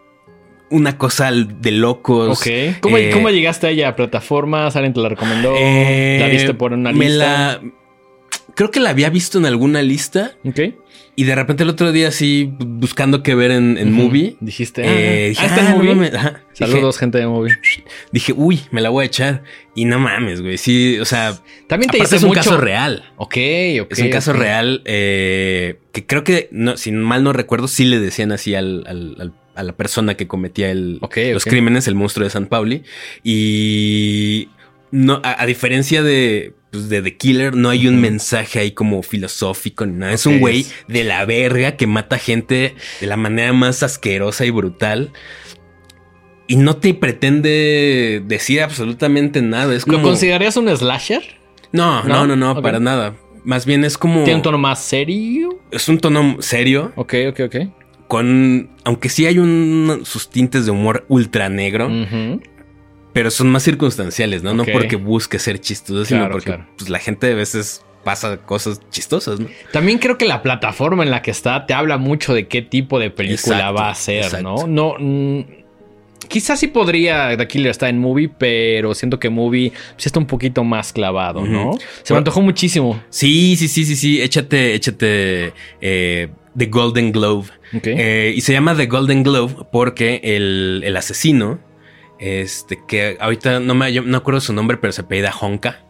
una cosa de locos. ok. ¿Cómo, Eh, cómo llegaste a ella? ¿Plataformas? ¿Alguien te la recomendó? eh, ¿La viste por una me lista? la- Creo que la había visto en alguna lista Ok. y de repente el otro día así buscando qué ver en, en movie. Dijiste. eh, ah, dije, ah, está en "Ah, no movie. mames". Ajá. Saludos, gente de movie. Dije, dije, uy, me la voy a echar. Y no mames, güey. Sí, o sea, También te dice es un mucho. caso real. Ok, ok. Es un caso real eh, que creo que, no, si mal no recuerdo, sí le decían así al, al- al- a la persona que cometía el, los crímenes, el monstruo de San Pauli. Y no, a, a diferencia de, pues, de The Killer, no hay un mensaje ahí como filosófico ni nada. Es un güey es- de la verga que mata gente de la manera más asquerosa y brutal. Y no te pretende decir absolutamente nada. Es como. ¿Lo considerarías un slasher? No, ¿No? no, no, para nada. Más bien es como. ¿Tiene un tono más serio? Es un tono serio. Ok, ok, ok. Con. Aunque sí hay un, sus tintes de humor ultra negro. Ujú. Pero son más circunstanciales, ¿no? No porque busque ser chistoso, sino porque claro. pues, la gente a veces pasa cosas chistosas, ¿no? También creo que la plataforma en la que está te habla mucho de qué tipo de película Exacto, va a ser, exacto. ¿no? No. mm, quizás sí podría The Killer estar en movie, pero siento que movie sí está un poquito más clavado, ¿no? Se me antojó muchísimo. Sí, sí, sí, sí, sí. Échate, échate eh, The Golden Globe. Ok. Eh, y se llama The Golden Globe porque el, el asesino, este, que ahorita no me no acuerdo su nombre, pero se apellida Honka.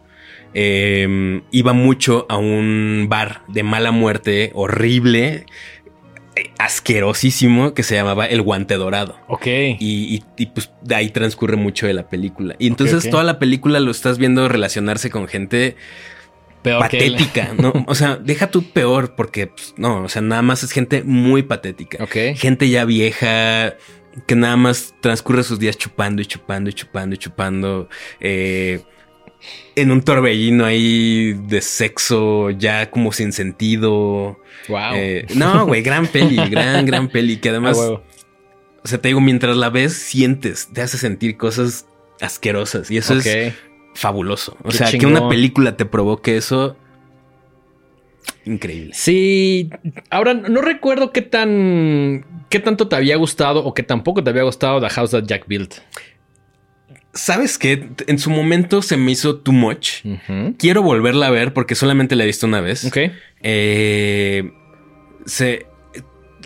eh, iba mucho a un bar de mala muerte, horrible, eh, asquerosísimo, que se llamaba El Guante Dorado. ok. Y, y- y, pues de ahí transcurre mucho de la película. Y entonces toda la película lo estás viendo relacionarse con gente Peor que él. patética, ¿no? [LAUGHS] O sea, deja tú peor porque, pues, no, o sea, nada más es gente muy patética. Ok. Gente ya vieja que nada más transcurre sus días chupando y chupando y chupando y chupando. eh, en un torbellino ahí de sexo ya como sin sentido. Wow. Eh, no, güey, gran peli, gran, gran peli. Que Ah, además, huevo. o sea, te digo, mientras la ves, sientes, te hace sentir cosas asquerosas. Y eso es fabuloso. O Qué sea, que una película te provoque eso. Increíble. Sí, ahora no recuerdo qué tan qué tanto te había gustado o qué tampoco te había gustado The House That Jack Built. ¿Sabes qué? En su momento se me hizo too much. Quiero volverla a ver porque solamente la he visto una vez. Ok. Eh, se,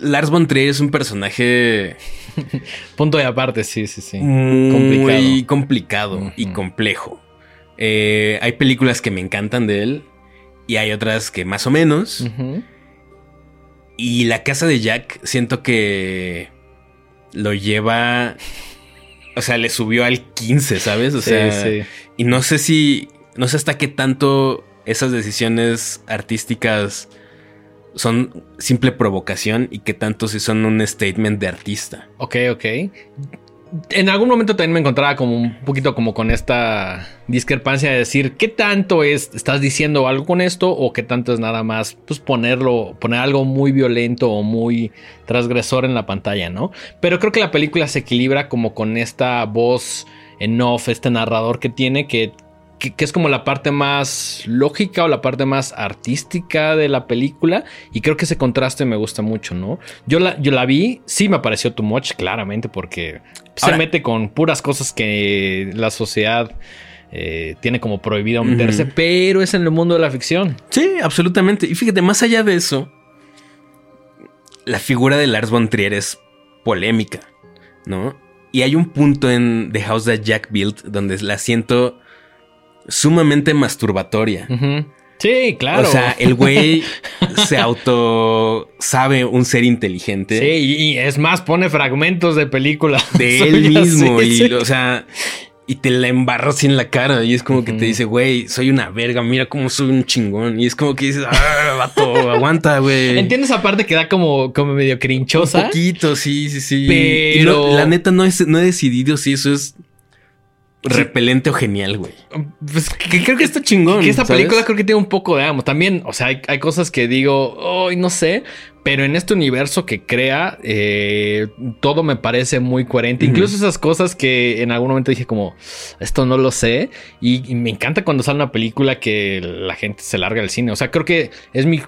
Lars von Trier es un personaje [LAUGHS] Punto de aparte, sí, sí, sí. muy complicado, y Ujú. complejo. Eh, hay películas que me encantan de él y hay otras que más o menos. Y la casa de Jack siento que lo lleva... O sea, le subió al 15, ¿sabes? O Sí, sea, sí. y no sé si... No sé hasta qué tanto esas decisiones artísticas son simple provocación y qué tanto si son un statement de artista. Ok, ok. En algún momento también me encontraba como un poquito como con esta discrepancia de decir qué tanto es, estás diciendo algo con esto o qué tanto es nada más pues ponerlo, poner algo muy violento o muy transgresor en la pantalla, ¿no? Pero creo que la película se equilibra como con esta voz en off, este narrador que tiene que, que, que es como la parte más lógica o la parte más artística de la película y creo que ese contraste me gusta mucho, ¿no? Yo la, yo la vi, sí me pareció too much, claramente, porque se mete con puras cosas que la sociedad eh, tiene como prohibido meterse, pero es en el mundo de la ficción. Sí, absolutamente. Y fíjate, más allá de eso, la figura de Lars von Trier es polémica, ¿no? Y hay un punto en The House That Jack Built donde la siento sumamente masturbatoria. Sí, claro. O sea, el güey [LAUGHS] se auto sabe un ser inteligente Sí, y, es más, pone fragmentos de películas. de [LAUGHS] él mismo sí, y, sí. o sea, y te la embarra así en la cara y es como que te dice, güey, soy una verga, mira cómo soy un chingón y es como que dices, ah, vato, [LAUGHS] aguanta, güey. Entiendo esa parte que da como, como medio Un crinchosa. poquito, sí, sí, sí. Pero- no- la neta no, es, no he decidido si eso es repelente o genial, güey. Pues, Que creo que está chingón. Que esta ¿sabes? película creo que tiene un poco de amo. También, o sea, hay, hay cosas que digo, hoy no sé, pero en este universo que crea, eh, todo me parece muy coherente. Incluso esas cosas que en algún momento dije como, esto no lo sé. Y, me encanta cuando sale una película que la gente se larga del cine. O sea, creo que es mi,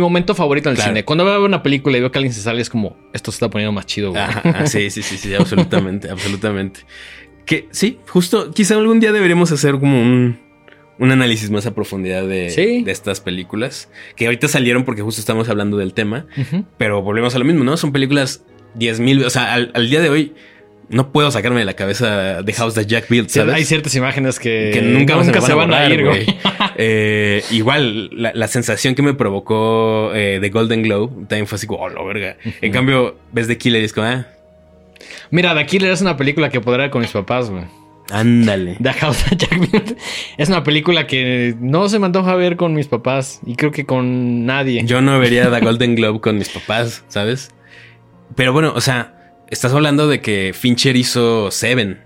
momento favorito en el cine. Cuando veo una película y veo que alguien se sale, es como, esto se está poniendo más chido. sí, sí, sí, sí, absolutamente, [LAUGHS] absolutamente. Que sí, justo, quizá algún día deberíamos hacer como un un análisis más a profundidad de, estas películas. Que ahorita salieron porque justo estamos hablando del tema. Pero volvemos a lo mismo, ¿no? Son películas 10.000. O sea, al, día de hoy no puedo sacarme de la cabeza de House that Jack built. ¿sabes? hay ciertas imágenes que, nunca, se, van, a, ir, güey. [LAUGHS] Eh, igual, la, sensación que me provocó eh, The Golden Globe también fue así como, oh, lo verga. En cambio, ves The Killer y es como, ah. Mira, The Killer es una película que podrá ver con mis papás, güey. Ándale. The House of Jack Es una película que no se me antoja ver con mis papás y creo que con nadie. Yo no vería The Golden Globe con mis papás, ¿sabes? Pero bueno, o sea, estás hablando de que Fincher hizo Seven.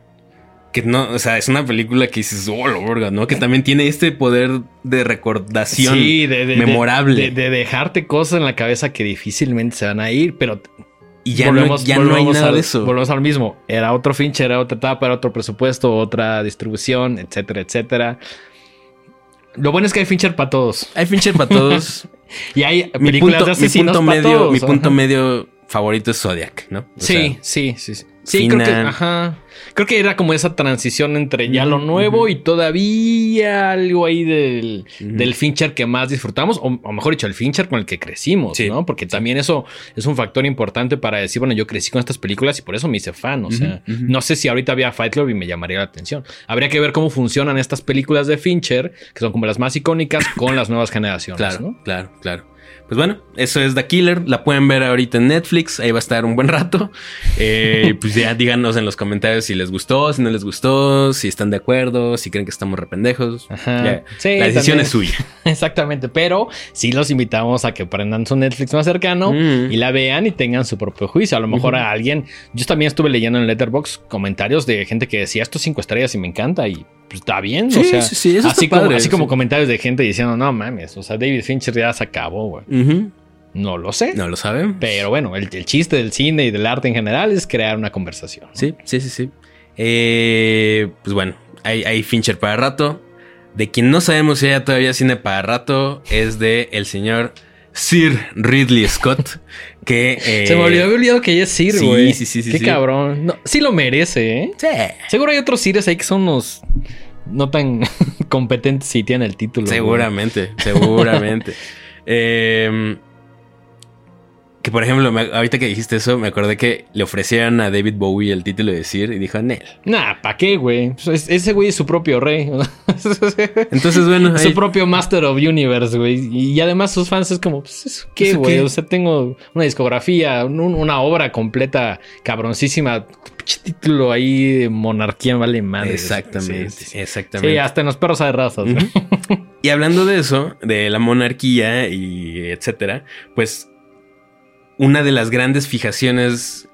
Que no, o sea, es una película que dices, oh, lo verga, ¿no? Que también tiene este poder de recordación memorable. de, dejarte cosas en la cabeza que difícilmente se van a ir, pero y ya, no, ya no hay nada de eso. Volvemos al mismo. Era otro Fincher, era otra etapa, era otro presupuesto, otra distribución, etcétera, etcétera. Lo bueno es que hay Fincher para todos. Hay Fincher para todos. [LAUGHS] y hay películas de asesinos mi punto medio, Mi punto medio favorito es Zodiac, ¿no? sí, sí, sí, sí. Sí, creo que, ajá. Creo que era como esa transición entre ya lo nuevo y todavía algo ahí del, del Fincher que más disfrutamos, o, mejor dicho, el Fincher con el que crecimos, ¿no? Porque también eso es un factor importante para decir, bueno, yo crecí con estas películas y por eso me hice fan. O sea, no sé si ahorita había Fight Club y me llamaría la atención. Habría que ver cómo funcionan estas películas de Fincher, que son como las más icónicas, con las nuevas generaciones. Claro, claro, claro. Pues bueno, eso es The Killer. La pueden ver ahorita en Netflix. Ahí va a estar un buen rato. Eh, [LAUGHS] pues ya díganos en los comentarios si les gustó, si no les gustó, si están de acuerdo, si creen que estamos rependejos. Ajá. la decisión es suya. [LAUGHS] Exactamente. Pero sí los invitamos a que prendan su Netflix más cercano mm. y la vean y tengan su propio juicio. A lo mejor a alguien. Yo también estuve leyendo en Letterboxd comentarios de gente que decía esto cinco estrellas y me encanta. Y pues, está bien. Sí, o sea, sí, sí, eso así, está como, padre, así como comentarios de gente diciendo, no mames, o sea, David Fincher ya se acabó, güey. No lo sé. No lo saben. Pero bueno, el, chiste del cine y del arte en general es crear una conversación. Sí, sí, sí, sí. Eh, pues bueno, hay, hay, Fincher para rato. De quien no sabemos si haya todavía cine para rato es de el señor Sir Ridley Scott. [LAUGHS] que eh, se me olvidó, olvidado que ella es Sir, güey. Sí, sí, sí, Qué cabrón. No, sí lo merece, ¿eh? Sí. Seguro hay otros Sires ahí que son unos no tan [LAUGHS] competentes si tienen el título. Seguramente, seguramente. [LAUGHS] eh, que por ejemplo, ahorita que dijiste eso, me acordé que le ofrecieron a David Bowie el título de Sir y dijo, Nel. Nah, ¿para qué, güey? Pues, ese güey es su propio rey. [LAUGHS] Entonces, bueno. Su propio Master of Universe, güey. Y además sus fans es como, pues, ¿qué, güey? O sea, tengo una discografía, una obra completa, cabroncísima. Título ahí de monarquía, vale madre. Exactamente, exactamente. Sí, hasta en los perros hay razas. Y hablando de eso, de la monarquía y etcétera, pues una de las grandes fijaciones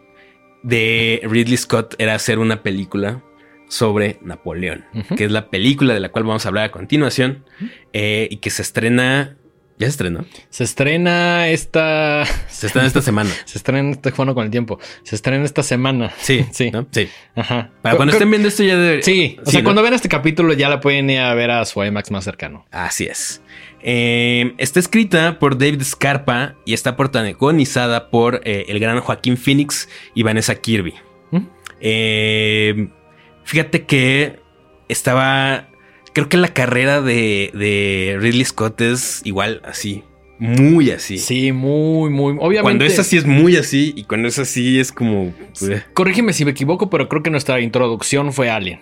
de Ridley Scott era hacer una película sobre Napoleón, que es la película de la cual vamos a hablar a continuación eh, y que se estrena. ¿Ya se estrenó? Se estrena esta. [LAUGHS] Se estrena esta semana. se estrena este juego con el tiempo. Se estrena esta semana. Sí, [LAUGHS] sí. Sí. Ajá. Para cuando estén viendo esto ya debe. Sí. O sea, cuando vean este capítulo ya la pueden ir a ver a su IMAX más cercano. Así es. Eh, está escrita por David Scarpa y está protagonizada por eh, el gran Joaquín Phoenix y Vanessa Kirby. ¿Mm? Eh, fíjate que estaba. Creo que la carrera de, Ridley Scott es igual así. Muy así. Sí, muy, muy. Obviamente. Cuando es así es muy así. Y cuando es así es como. Pues, Corrígeme si me equivoco, pero creo que nuestra introducción fue Alien.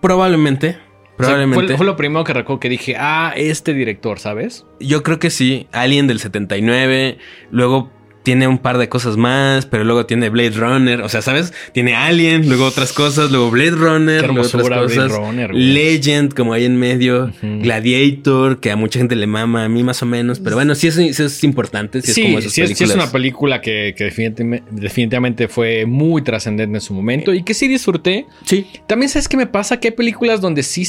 Probablemente. Probablemente. fue, lo primero que recuerdo que dije, ah, este director, ¿sabes? Yo creo que sí. Alien del 79. Luego tiene un par de cosas más, pero luego tiene Blade Runner, o sea, ¿sabes? Tiene Alien, luego otras cosas, luego Blade Runner, luego otras cosas. Legend, como ahí en medio, Gladiator, que a mucha gente le mama, a mí más o menos, pero bueno, sí es, es importante, sí, es como sí, sí es una película que, definitivamente, fue muy trascendente en su momento y que sí disfruté. Sí. También sabes qué me pasa, que hay películas donde sí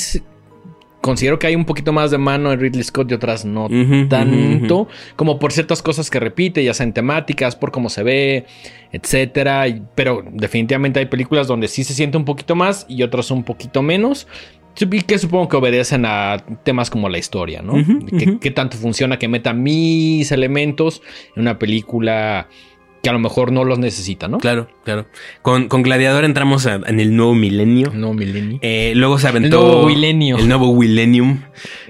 considero que hay un poquito más de mano en Ridley Scott y otras no tanto, como por ciertas cosas que repite, ya sean temáticas, por cómo se ve, etcétera. Pero definitivamente hay películas donde sí se siente un poquito más y otras un poquito menos. Y que supongo que obedecen a temas como la historia, ¿no? Ujú, ¿Qué, ujú. qué tanto funciona que meta mis elementos en una película que a lo mejor no los necesita, ¿no? Claro, claro. Con, con Gladiador entramos a- en el nuevo milenio. No, Milenio. Eh, luego se aventó. El nuevo milenio. El nuevo Millennium.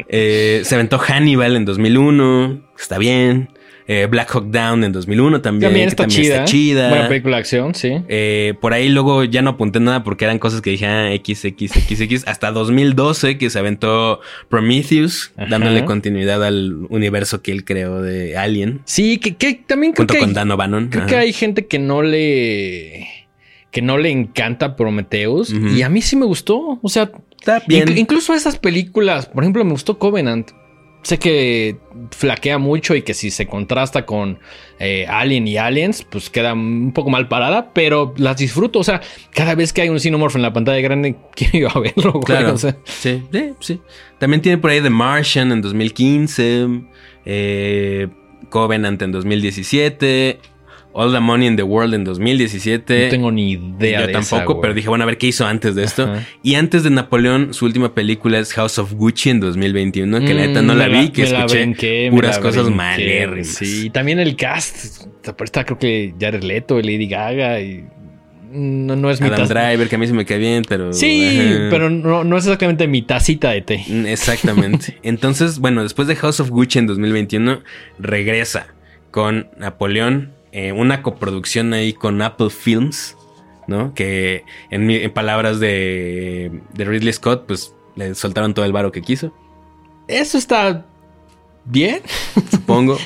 Eh, se aventó Hannibal en 2001. Está bien. Eh, Black Hawk Down en 2001 también. También que está también chida. está chida. Buena película de acción, sí. Eh, por ahí luego ya no apunté nada porque eran cosas que dije, ah, X, X, X, X. [LAUGHS] Hasta 2012 que se aventó Prometheus, Ajá. dándole continuidad al universo que él creó de Alien. Sí, que, que también creo Junto que con hay- Dan O'Bannon. Creo Ajá. que hay gente que no le. que no le encanta Prometheus. Y a mí sí me gustó. O sea, Está bien. inc- incluso esas películas. Por ejemplo, me gustó Covenant. Sé que flaquea mucho y que si se contrasta con eh, Alien y Aliens, pues queda un poco mal parada, pero las disfruto. O sea, cada vez que hay un Cinemorph en la pantalla grande, [LAUGHS] quiero ir a verlo, güey. Claro. O sea, Sí, sí, sí. También tiene por ahí The Martian en 2015. eh, Covenant en 2017. All the Money in the World en 2017. no tengo ni idea Yo de tampoco, esa, pero dije, bueno, a ver qué hizo antes de esto. Ajá. Y antes de Napoleón, su última película es House of Gucci en 2021, que la neta no Mm, la vi, que escuché brinqué, puras cosas brinqué, malérrimas. Sí, y también el cast. Está creo que Jared Leto, Lady Gaga y. No, no es mi Adam taza. Driver, que a mí se me cae bien, pero... Sí, ajá. pero no, no es exactamente mi tacita de té. Mm, Exactamente. [LAUGHS] Entonces, bueno, después de House of Gucci en 2021, regresa con Napoleón, eh, una coproducción ahí con Apple Films, ¿no? Que en, palabras de, de Ridley Scott, pues le soltaron todo el varo que quiso, Eso está bien. [LAUGHS] supongo.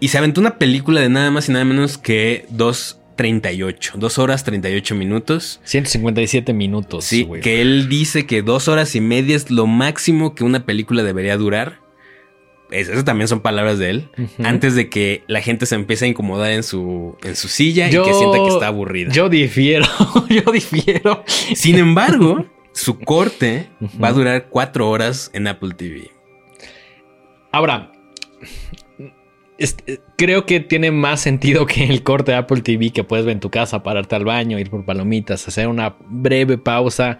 y se aventó una película de nada más y nada menos que 2.38, 2 horas 38 minutos. 157 minutos. Sí, güey. que él dice que dos horas y media es lo máximo que una película debería durar. Es- Eso también son palabras de él. Antes de que la gente se empiece a incomodar en su, en su silla Yo- y que sienta que está aburrida. Yo difiero. [LAUGHS] yo difiero. Sin embargo, su corte va a durar cuatro horas en Apple TV. Ahora, es- eh, creo que tiene más sentido que el corte de Apple TV que puedes ver en tu casa, pararte al baño, ir por palomitas, hacer una breve pausa.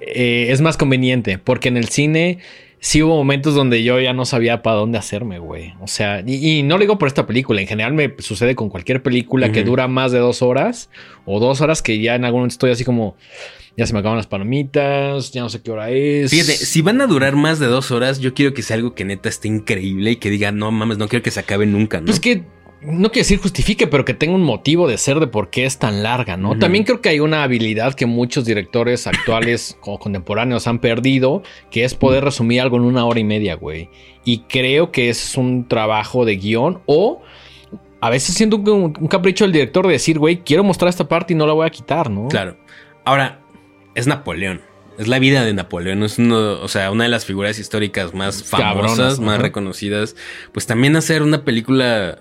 Eh, es más conveniente, porque en el cine sí hubo momentos donde yo ya no sabía para dónde hacerme, güey. O sea, y, y no lo digo por esta película, en general me sucede con cualquier película que dura más de dos horas o dos horas que ya en algún momento estoy así como, ya se me acaban las palomitas, ya no sé qué hora es. Fíjate, si van a durar más de dos horas, yo quiero que sea algo que neta esté increíble y que diga, no mames, no quiero que se acabe nunca, ¿no? Pues que no quiero decir justifique, pero que tenga un motivo de ser de por qué es tan larga, ¿no? También creo que hay una habilidad que muchos directores actuales [COUGHS] o contemporáneos han perdido, que es poder resumir algo en una hora y media, güey. Y creo que ese es un trabajo de guion o a veces siento un, un capricho del director de decir, güey, quiero mostrar esta parte y no la voy a quitar, ¿no? Claro. Ahora, es Napoleón. Es la vida de Napoleón. Es uno, o sea, una de las figuras históricas más famosas, Cabronas, más reconocidas. Pues también hacer una película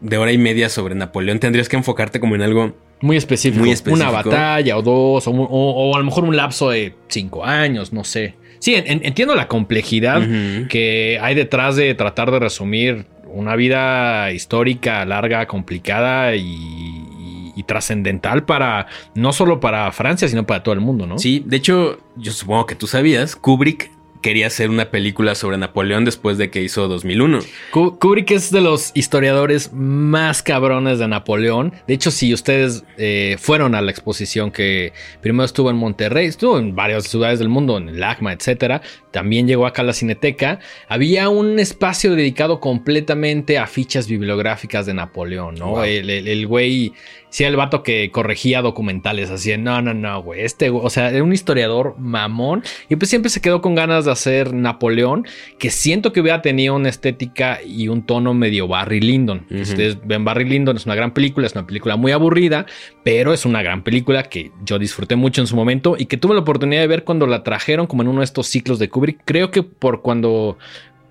de hora y media sobre Napoleón tendrías que enfocarte como en algo. Muy específico. Muy específico. Una batalla o dos, o, o- o a lo mejor un lapso de cinco años, no sé. Sí, en- en- entiendo la complejidad que hay detrás de tratar de resumir una vida histórica larga, complicada y, y- y trascendental para no solo para Francia, sino para todo el mundo, ¿no? Sí, de hecho, yo supongo que tú sabías, Kubrick quería hacer una película sobre Napoleón después de que hizo 2001. Ku- Kubrick es de los historiadores más cabrones de Napoleón. De hecho, si ustedes eh, fueron a la exposición que primero estuvo en Monterrey, estuvo en varias ciudades del mundo, en el ACMA, etcétera, también llegó acá a la Cineteca. Había un espacio dedicado completamente a fichas bibliográficas de Napoleón, ¿no? Wow. El, el- el güey, sí, el vato que corregía documentales, así, no, no, no, güey, este, güey", o sea, era un historiador mamón y pues siempre se quedó con ganas de hacer Napoleón, que siento que hubiera tenido una estética y un tono medio Barry Lyndon. Ustedes ven Barry Lyndon, es una gran película, es una película muy aburrida, pero es una gran película que yo disfruté mucho en su momento y que tuve la oportunidad de ver cuando la trajeron como en uno de estos ciclos de Kubrick. Creo que por cuando,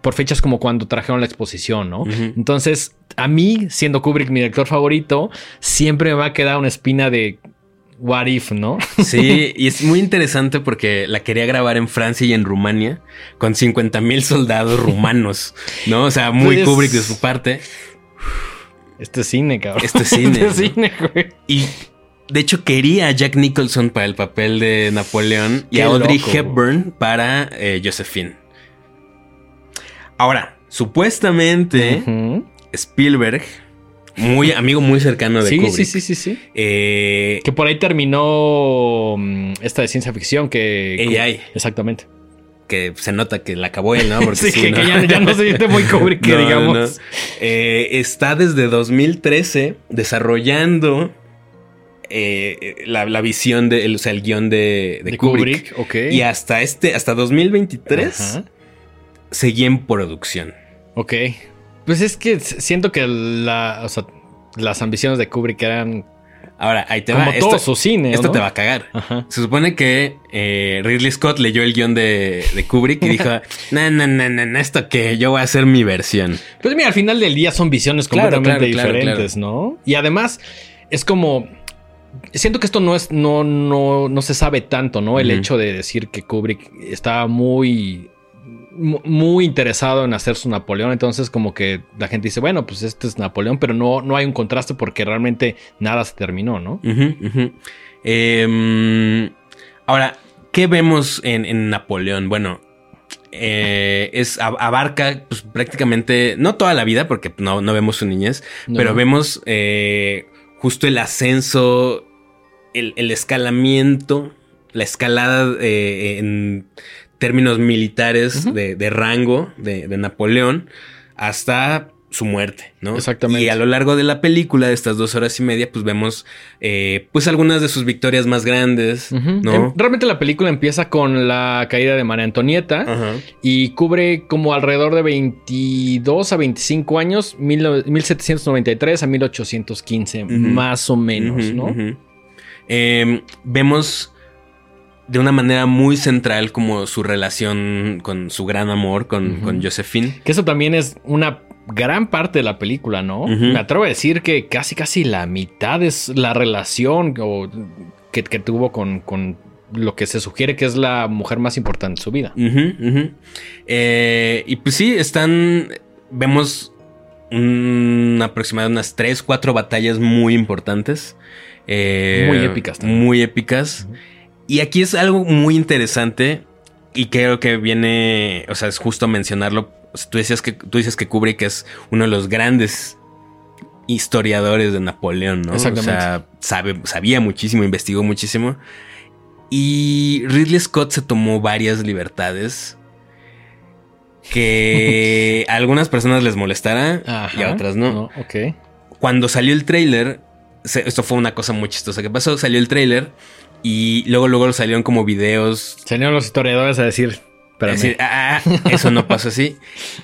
por fechas como cuando trajeron la exposición, ¿no? Entonces, a mí, siendo Kubrick mi director favorito, siempre me va a quedar una espina de. what if, ¿no? Sí, [LAUGHS] y es muy interesante porque la quería grabar en Francia y en Rumania con 50 mil soldados rumanos, ¿no? O sea, muy Kubrick de su parte. Este es cine, cabrón. Este es cine, [LAUGHS] Este cine, güey. Y de hecho quería a Jack Nicholson para el papel de Napoleón y Qué a Audrey loco. Hepburn para eh, Josephine. Ahora, supuestamente. Spielberg, muy amigo muy cercano de Sí, Kubrick, sí, sí, sí, sí. eh, Que por ahí terminó mm, esta de ciencia ficción que... AI. Exactamente. que se nota que la acabó él, ¿no? Porque [LAUGHS] sí, sí, que, ¿no? que ya, ya no se siente muy Kubrick, [LAUGHS] que No, digamos. no. Eh, está desde 2013 desarrollando eh, la, la visión de, el, o sea, el guion de, de De Kubrick. Kubrick, ok. Y hasta este, hasta 2023 Ajá. Seguía en producción. Ok. Pues es que siento que la, o sea, las ambiciones de Kubrick eran Ahora, ahí te como va. todo Esto, su cine. esto ¿no? te va a cagar. Ajá. Se supone que eh, Ridley Scott leyó el guion de, de Kubrick y dijo: No, no, no, no, no, esto que yo voy a hacer mi versión. Pues mira, al final del día son visiones completamente claro, claro, diferentes, ¿no? Y además, es como. Siento que esto no es, no, no, no se sabe tanto, ¿no? El hecho de decir que Kubrick estaba muy, mu- muy interesado en hacer su Napoleón. Entonces, como que la gente dice, bueno, pues este es Napoleón, pero no, no hay un contraste porque realmente nada se terminó, ¿no? Em, ahora, ¿qué vemos en, en Napoleón? Bueno, eh, es ab- abarca pues, prácticamente, no toda la vida, porque no, no vemos su niñez, No. pero vemos eh, justo el ascenso, el, el escalamiento, la escalada eh, en términos militares de, de rango de, de Napoleón hasta su muerte, ¿no? Exactamente. Y a lo largo de la película, de estas dos horas y media, pues vemos eh, pues algunas de sus victorias más grandes. ¿no? Em, Realmente la película empieza con la caída de María Antonieta. Y cubre como alrededor de 22 a 25 años, mil no- 1793 a 1815, Ujú. más o menos, ¿no? Eh, vemos de una manera muy central como su relación con su gran amor con, con Josephine. Que eso también es una gran parte de la película, ¿no? Me atrevo a decir que casi casi la mitad es la relación o que, que tuvo con, con lo que se sugiere que es la mujer más importante de su vida. Eh, y pues sí, están. Vemos un aproximadamente unas 3, 4 batallas muy importantes. Eh, Muy épicas también. Muy épicas. Y aquí es algo muy interesante. Y creo que viene. O sea, es justo mencionarlo. O sea, tú, decías que, tú dices que Kubrick es uno de los grandes historiadores de Napoleón, ¿no? Exactamente. O sea, sabe, sabía muchísimo, investigó muchísimo. Y Ridley Scott se tomó varias libertades que a [LAUGHS] algunas personas les molestará y a Ajá. otras no. ok. Cuando salió el tráiler, esto fue una cosa muy chistosa que pasó, salió el tráiler y luego luego salieron como videos Salieron los historiadores a decir, espérame. decir, ah, ah, eso no pasó así.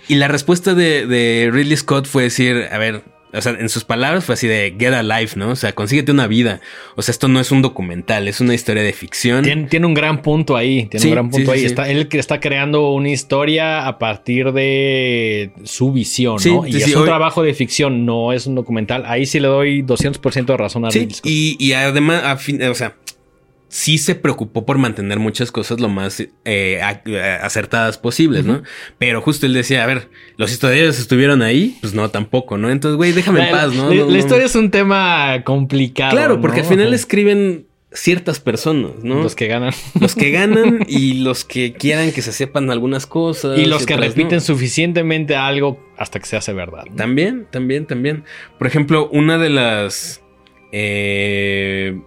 Y la respuesta de, de Ridley Scott fue decir, a ver, o sea, en sus palabras fue así de get a life, ¿no? O sea, consíguete una vida. O sea, esto no es un documental, es una historia de ficción. Tiene, tiene un gran punto ahí. Tiene Sí, un gran punto sí, ahí. sí. Está, él que está creando una historia a partir de su visión, Sí, ¿no? y es un hoy- trabajo de ficción, no es un documental. Ahí sí le doy 200% de razón a Sí, Ridley Scott. y, y además, a fin- o sea, sí se preocupó por mantener muchas cosas lo más eh, eh, acertadas posibles, ¿no? Pero justo él decía, a ver, los historiadores estuvieron ahí, pues no, tampoco, ¿no? Entonces, güey, déjame en paz, ¿no? La, No, la no. historia es un tema complicado. Claro, porque al final escriben ciertas personas, ¿no? Los que ganan. Los que ganan [LAUGHS] y los que quieran que se sepan algunas cosas. y los que repiten no. suficientemente algo hasta que se hace verdad. ¿no? También, también, también. Por ejemplo, una de las eh,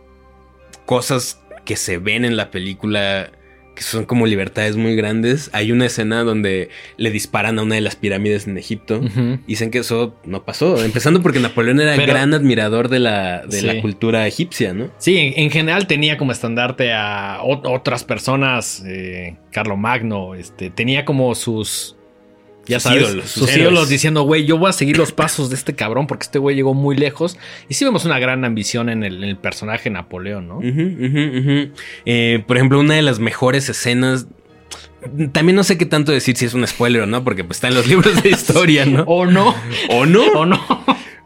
cosas que se ven en la película que son como libertades muy grandes. Hay una escena donde le disparan a una de las pirámides en Egipto. Ujú. Dicen que eso no pasó. Empezando porque Napoleón era Pero- gran admirador de la, de Sí. la cultura egipcia, ¿no? Sí, en, en general tenía como estandarte a ot- otras personas, eh, Carlo Magno, este, tenía como sus, ya Sus sabes, ídolos, sus sus, ídolos diciendo, güey, yo voy a seguir los pasos de este cabrón porque este güey llegó muy lejos. Y sí vemos una gran ambición en el, en el personaje Napoleón, ¿no? Ujú, ujú, ujú. Eh, por ejemplo, una de las mejores escenas. También no sé qué tanto decir si es un spoiler o no, porque pues está en los libros de [LAUGHS] historia, ¿no? O no, ¿O no? [LAUGHS] o no.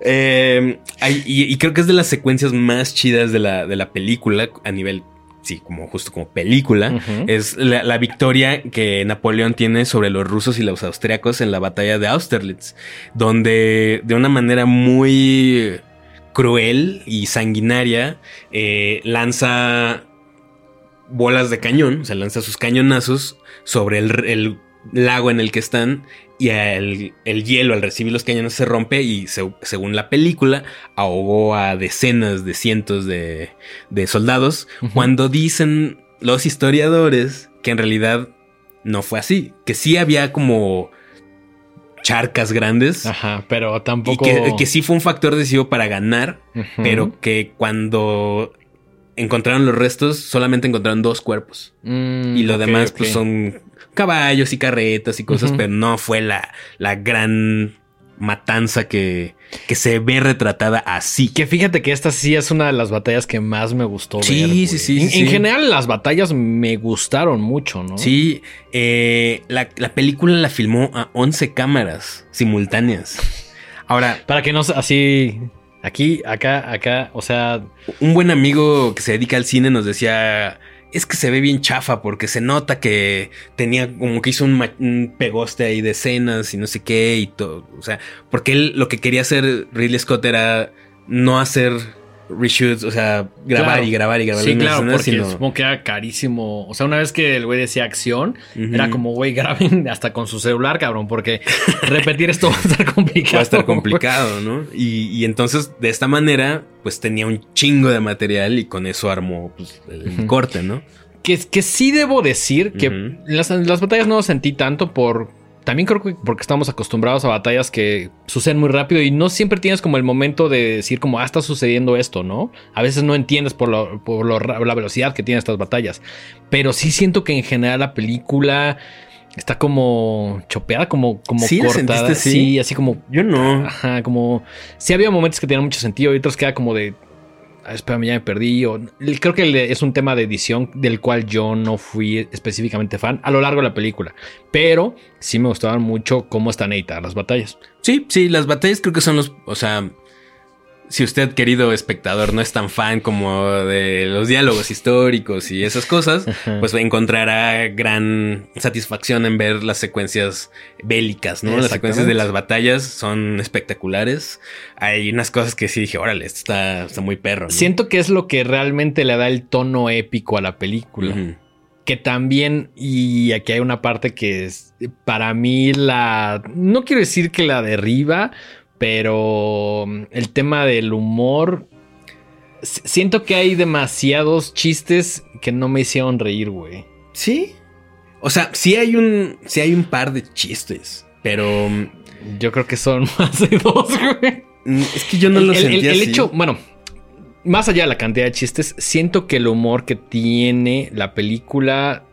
Eh, y, creo que es de las secuencias más chidas de la, de la película a nivel sí, como justo como película, es la, victoria que Napoleón tiene sobre los rusos y los austriacos en la batalla de Austerlitz, donde de una manera muy cruel y sanguinaria eh, lanza bolas de cañón, o sea, lanza sus cañonazos sobre el, lago en el que están y el, hielo al recibir los cañones se rompe y según la película ahogó a decenas de cientos de, soldados cuando dicen los historiadores que en realidad no fue así, que sí había como charcas grandes. Ajá, pero tampoco... Y que, sí fue un factor decisivo para ganar, pero que cuando encontraron los restos, solamente encontraron dos cuerpos. Mm, y lo demás, pues son caballos y carretas y cosas, pero no fue la, la gran matanza que, que, se ve retratada así. Que fíjate que esta sí es una de las batallas que más me gustó sí, ver. Sí, sí, sí. En, general, las batallas me gustaron mucho, ¿no? Sí, eh, la, la, película la filmó a 11 cámaras simultáneas. Ahora. Para que no así. Aquí, acá, acá, o sea. Un buen amigo que se dedica al cine nos decía. Es que se ve bien chafa porque se nota que tenía como que hizo un, pegoste ahí de escenas y no sé qué y todo. O sea, porque él lo que quería hacer Ridley Scott era no hacer reshoots, o sea, grabar y grabar y grabar. Sí, claro, porque supongo que era carísimo. O sea, una vez que el güey decía acción, era como, güey, [LAUGHS] graben hasta con su celular, cabrón, porque repetir esto [LAUGHS] va a estar complicado. Va a estar [LAUGHS] complicado, ¿no? Y, entonces, de esta manera, pues tenía un chingo de material y con eso armó pues, el corte, ¿no? Que, que sí debo decir que las, las batallas no lo sentí tanto por también creo que porque estamos acostumbrados a batallas que suceden muy rápido y no siempre tienes como el momento de decir como, ah, está sucediendo esto, ¿no? A veces no entiendes por, la velocidad que tienen estas batallas. Pero sí siento que en general la película está como chopeada, como, como cortada. Sí? así como... Yo no. Ajá, como... Sí había momentos que tenían mucho sentido y otros que era como de espérame, ya me perdí. creo que es un tema de edición del cual yo no fui específicamente fan a lo largo de la película. Pero sí me gustaban mucho cómo están editadas las batallas. Sí, sí, las batallas creo que son los. O sea, si usted, querido espectador, no es tan fan como de los diálogos históricos y esas cosas, pues encontrará gran satisfacción en ver las secuencias bélicas, ¿no? Las secuencias de las batallas son espectaculares. Hay unas cosas que sí dije, órale, esto está, está muy perro. Siento que es lo que realmente le da el tono épico a la película. Que también, y aquí hay una parte que es para mí la. No quiero decir que la derriba, pero mm, el tema del humor. Siento que hay demasiados chistes que no me hicieron reír, güey. Sí. O sea, sí hay un. Sí hay un par de chistes. Pero. Mm, yo creo que son [LAUGHS] más de dos, güey. Mm, es que yo no lo sentí el, el hecho, bueno, más allá de la cantidad de chistes, siento que el humor que tiene la película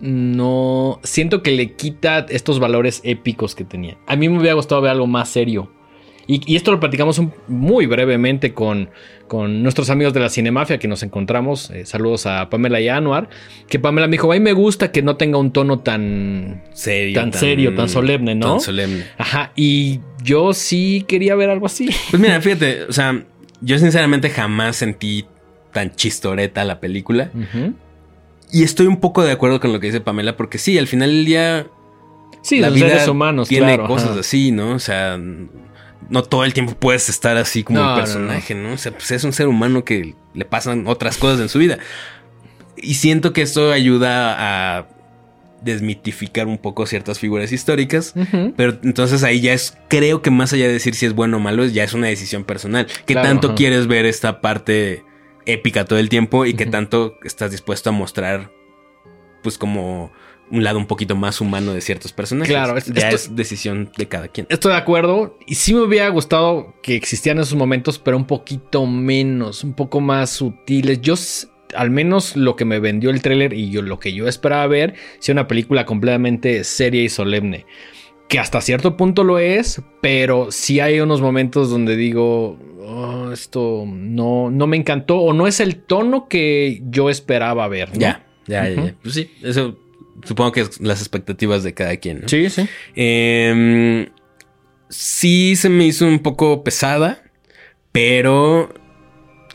no. Siento que le quita estos valores épicos que tenía. A mí me hubiera gustado ver algo más serio. Y, esto lo platicamos muy brevemente con, con, nuestros amigos de la Cinemafia que nos encontramos. Eh, saludos a Pamela y Anuar. Que Pamela me dijo, a mí me gusta que no tenga un tono tan serio, tan, serio, tan solemne, ¿no? Tan solemne. Ajá, y yo sí quería ver algo así. [LAUGHS] Pues mira, fíjate, o sea, yo sinceramente jamás sentí tan chistoreta la película. Y estoy un poco de acuerdo con lo que dice Pamela, porque sí, al final del día... Sí, la vida seres humanos, tiene cosas así, ¿no? O sea, no todo el tiempo puedes estar así como un personaje, no, O sea, pues es un ser humano que le pasan otras cosas en su vida. Y siento que esto ayuda a desmitificar un poco ciertas figuras históricas, pero entonces ahí ya es, creo que más allá de decir si es bueno o malo, ya es una decisión personal. ¿Qué tanto quieres ver esta parte épica todo el tiempo y qué tanto estás dispuesto a mostrar, pues como un lado un poquito más humano de ciertos personajes. Claro, ya es decisión de cada quien. Estoy de acuerdo. Y sí me hubiera gustado que existieran esos momentos, pero un poquito menos, un poco más sutiles. Yo, al menos lo que me vendió el tráiler y yo lo que yo esperaba ver, sea una película completamente seria y solemne. Que hasta cierto punto lo es, pero sí hay unos momentos donde digo, oh, esto no, no me encantó o no es el tono que yo esperaba ver. Ya, ya, ya. Pues sí, eso supongo que es las expectativas de cada quien. Sí, sí. Em, sí se me hizo un poco pesada. pero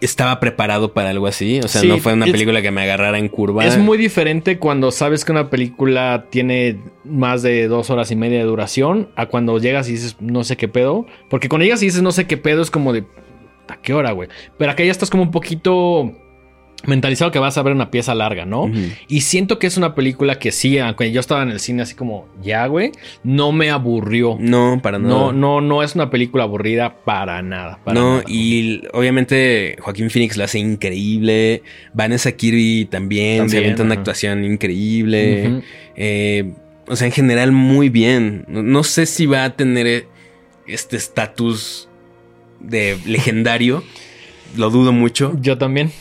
estaba preparado para algo así. O sea, Sí, no fue una película que me agarrara en curva. Es muy diferente cuando sabes que una película tiene más de dos horas y media de duración a cuando llegas y dices no sé qué pedo. Porque cuando llegas y dices no sé qué pedo es como de ¿a qué hora, güey? Pero acá ya estás como un poquito mentalizado que vas a ver una pieza larga, ¿no? Y siento que es una película que sí, aunque yo estaba en el cine así como ya, güey, no me aburrió. No, para nada. No, no, no es una película aburrida para nada. para no, nada. y obviamente Joaquín Phoenix lo hace increíble. Vanessa Kirby también, se avienta una ajá. actuación increíble. Eh, o sea, en general, muy bien. No, no sé si va a tener eh, este estatus de legendario. Lo dudo mucho. Yo también.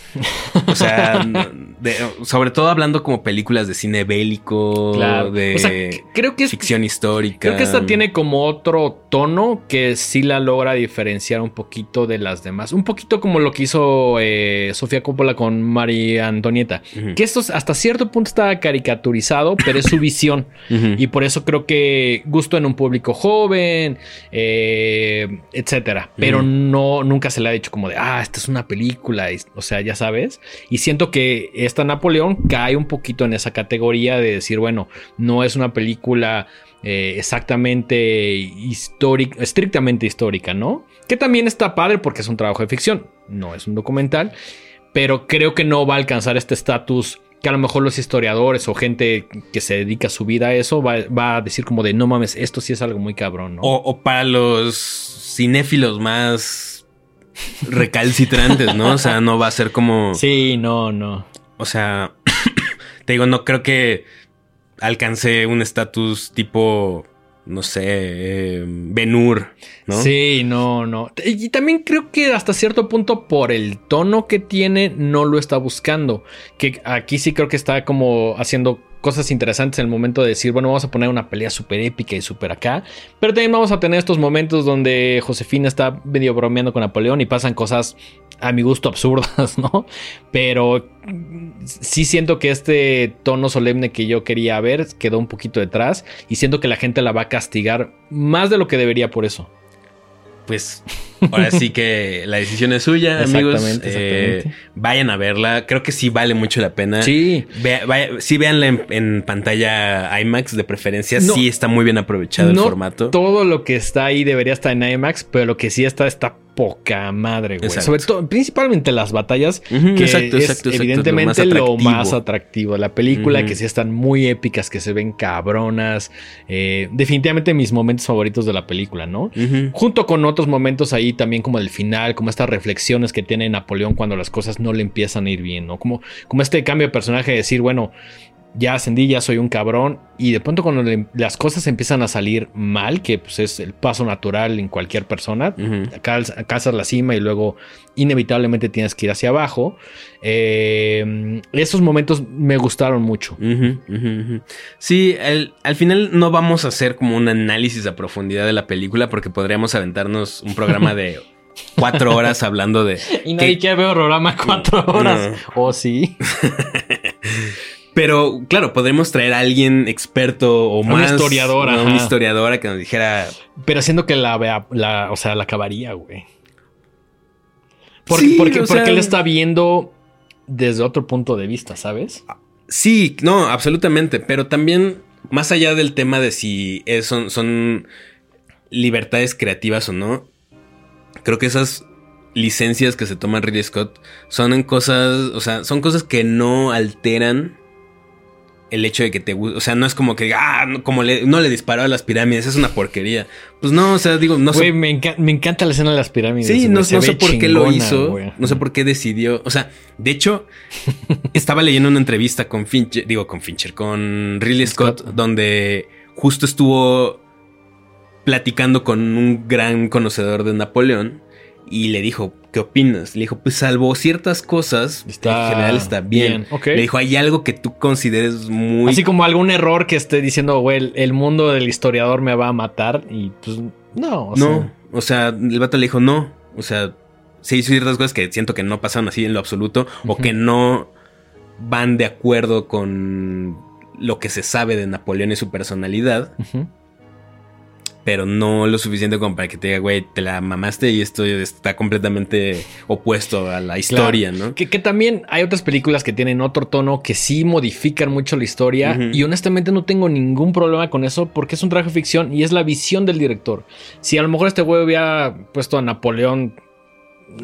O sea, no- [LAUGHS] de- sobre todo hablando como películas de cine bélico, Claro. de O sea, c- creo que es ficción histórica. Creo que esta tiene como otro tono que sí la logra diferenciar un poquito de las demás. Un poquito como lo que hizo eh, Sofía Coppola con María Antonieta. Que esto hasta cierto punto está caricaturizado, pero es su [LAUGHS] visión. Y por eso creo que gusto en un público joven, eh, etcétera. Pero no, nunca se le ha dicho como de, ah, esta es una película. y- o sea, ya sabes. Y siento que esta Napoleón cae un poquito en esa categoría de decir, bueno, no es una película eh, exactamente histórica, estrictamente histórica, ¿no? Que también está padre porque es un trabajo de ficción, no es un documental. Pero creo que no va a alcanzar este estatus que a lo mejor los historiadores o gente que se dedica su vida a eso va, va a decir como de no mames, esto sí es algo muy cabrón, ¿no? O, o para los cinéfilos más recalcitrantes, ¿no? O sea, no va a ser como. Sí, no, no. O sea, [COUGHS] te digo, no creo que alcance un estatus tipo, no sé, eh, Ben-Hur, ¿no? Sí, no, no. Y también creo que hasta cierto punto por el tono que tiene no lo está buscando. Que aquí sí creo que está como haciendo cosas interesantes en el momento de decir, bueno, vamos a poner una pelea súper épica y súper acá. Pero también vamos a tener estos momentos donde Josefina está medio bromeando con Napoleón y pasan cosas a mi gusto absurdas, [LAUGHS] ¿no? Pero sí siento que este tono solemne que yo quería ver quedó un poquito detrás y siento que la gente la va a castigar más de lo que debería por eso. Pues ahora sí que la decisión es suya, amigos. Exactamente, Eh, vayan a verla. Creo que sí vale mucho la pena. Sí, Vea- vaya- sí, véanla en, en pantalla IMAX de preferencia. No. sí está muy bien aprovechado no el formato. todo lo que está ahí debería estar en IMAX, pero lo que sí está está poca madre, güey. Exacto. Sobre todo, principalmente las batallas, que exacto, es exacto, evidentemente lo lo más más, atractivo. la película, que sí están muy épicas, que se ven cabronas. Eh, definitivamente mis momentos favoritos de la película, ¿no? Junto con otros momentos ahí también como el final, como estas reflexiones que tiene Napoleón cuando las cosas no le empiezan a ir bien, ¿no? Como, como este cambio de personaje de decir, bueno, ya ascendí, ya soy un cabrón, y de pronto cuando le- las cosas empiezan a salir mal, que pues es el paso natural en cualquier persona, Ujú. acá alcanzas la cima y luego inevitablemente tienes que ir hacia abajo, eh, esos momentos me gustaron mucho. Sí, al, al final no vamos a hacer como un análisis a profundidad de la película porque podríamos aventarnos un programa de [LAUGHS] cuatro horas hablando de... Y nadie quiere ver programa cuatro horas. ¿O sí? [LAUGHS] Pero claro, podremos traer a alguien experto o más... historiador, ¿no? ajá. Una historiadora que nos dijera... Pero siendo que la vea, la, o sea, la acabaría, güey. Porque, Sí, porque, porque sea- él está viendo desde otro punto de vista, ¿sabes? Sí, no, absolutamente. Pero también, más allá del tema de si es- son, son libertades creativas o no, creo que esas licencias que se toma Ridley Scott son en cosas, o sea, son cosas que no alteran el hecho de que te guste. O sea, no es como que, ah, no, como le, no le disparó a las pirámides, es una porquería. Pues no, o sea, digo, no sé. Me, enca- me encanta la escena de las pirámides. Sí, no, sé por qué lo hizo, no sé por qué decidió, o sea, de hecho, [LAUGHS] estaba leyendo una entrevista con Fincher, digo con Fincher, con Ridley Scott, Scott. donde justo estuvo platicando con un gran conocedor de Napoleón y le dijo, ¿qué opinas? Le dijo, pues salvo ciertas cosas, Está en general está bien. Le dijo, hay algo que tú consideres muy... Así como algún error que esté diciendo, güey, el, el mundo del historiador me va a matar. Y pues, no. o no, sea, o sea, el vato le dijo no. O sea, se hizo ciertas cosas que siento que no pasaron así en lo absoluto o que no van de acuerdo con lo que se sabe de Napoleón y su personalidad. ujú. Pero no lo suficiente como para que te diga, güey, te la mamaste y esto está completamente opuesto a la historia, ¿no? Que, que, también hay otras películas que tienen otro tono que sí modifican mucho la historia y honestamente no tengo ningún problema con eso porque es un traje de ficción y es la visión del director. Si a lo mejor este güey hubiera puesto a Napoleón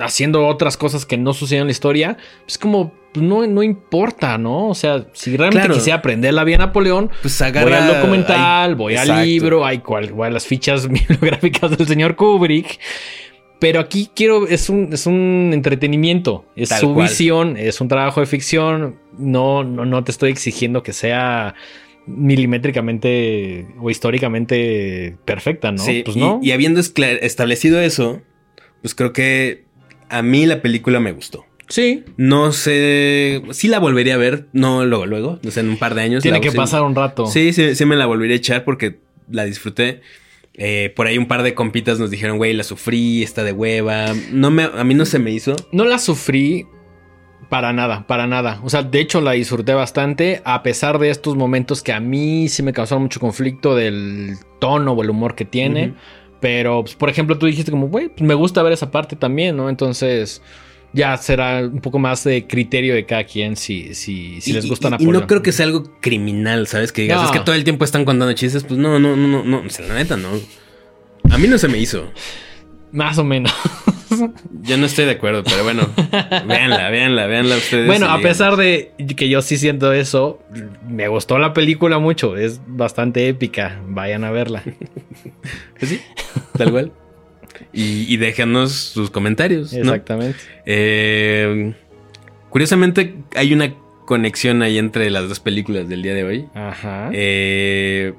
haciendo otras cosas que no suceden en la historia, es como pues, no, no importa, ¿no? O sea, si realmente quisiera aprender la vía Napoleón, pues voy al documental, voy al libro, hay cual, voy a las fichas [LAUGHS] bibliográficas del señor Kubrick. Pero aquí quiero, es un, es un entretenimiento, es su visión, es un trabajo de ficción. No, no, no te estoy exigiendo que sea milimétricamente o históricamente perfecta, ¿no? Sí, pues no. y habiendo establecido eso, pues creo que a mí la película me gustó. Sí. No sé. Sí la volvería a ver. No luego, luego. No sé, en un par de años. Tiene que pasar un rato. Sí, sí, sí me la volvería a echar porque la disfruté. Eh, por ahí un par de compitas nos dijeron, güey, la sufrí, está de hueva. No me, a mí no se me hizo. No la sufrí para nada, para nada. O sea, de hecho la disfruté bastante, a pesar de estos momentos que a mí sí me causaron mucho conflicto del tono o el humor que tiene. Pero, pues, por ejemplo, tú dijiste como, güey, pues me gusta ver esa parte también, ¿no? Entonces, ya será un poco más de criterio de cada quien si, si, si les gusta Napoleón. Y no creo que sea algo criminal, ¿sabes? Que digas, es que todo el tiempo están contando chistes. Pues no, no, no, no, no. La neta, no. A mí no se me hizo. Más o menos. Yo no estoy de acuerdo, pero bueno, véanla, véanla, véanla ustedes. Bueno, a pesar de que yo sí siento eso, me gustó la película mucho, es bastante épica, vayan a verla. [LAUGHS] pues sí, tal cual. Y, y déjanos sus comentarios. Exactamente. Eh, curiosamente, hay una conexión ahí entre las dos películas del día de hoy. Ajá. Eh,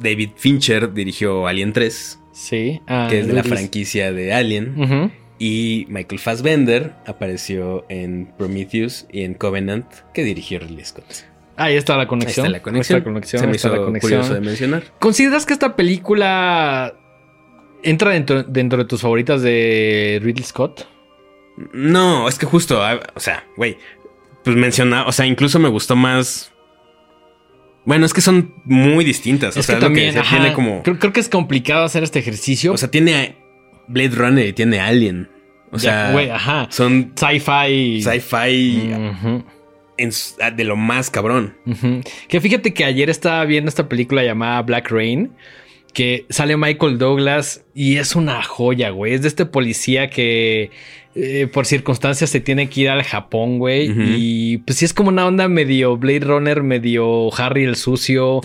David Fincher dirigió Alien 3. Sí. Ah, que es de la franquicia de Alien. Y Michael Fassbender apareció en Prometheus y en Covenant, que dirigió Ridley Scott. Ahí está la conexión. Ahí está la conexión. Se me hizo curioso de mencionar. ¿Consideras que esta película entra dentro, dentro de tus favoritas de Ridley Scott? No, es que justo, o sea, güey, pues menciona, o sea, incluso me gustó más bueno, es que son muy distintas. o sea, también tiene como. Creo, que es complicado hacer este ejercicio. O sea, tiene Blade Runner y tiene Alien. O sea, güey, ajá. Son sci-fi. Sci-fi de lo más cabrón. Que fíjate que ayer estaba viendo esta película llamada Black Rain que sale Michael Douglas y es una joya, güey. Es de este policía que eh, por circunstancias se tiene que ir al Japón, güey. Y pues sí es como una onda medio Blade Runner, medio Harry el sucio.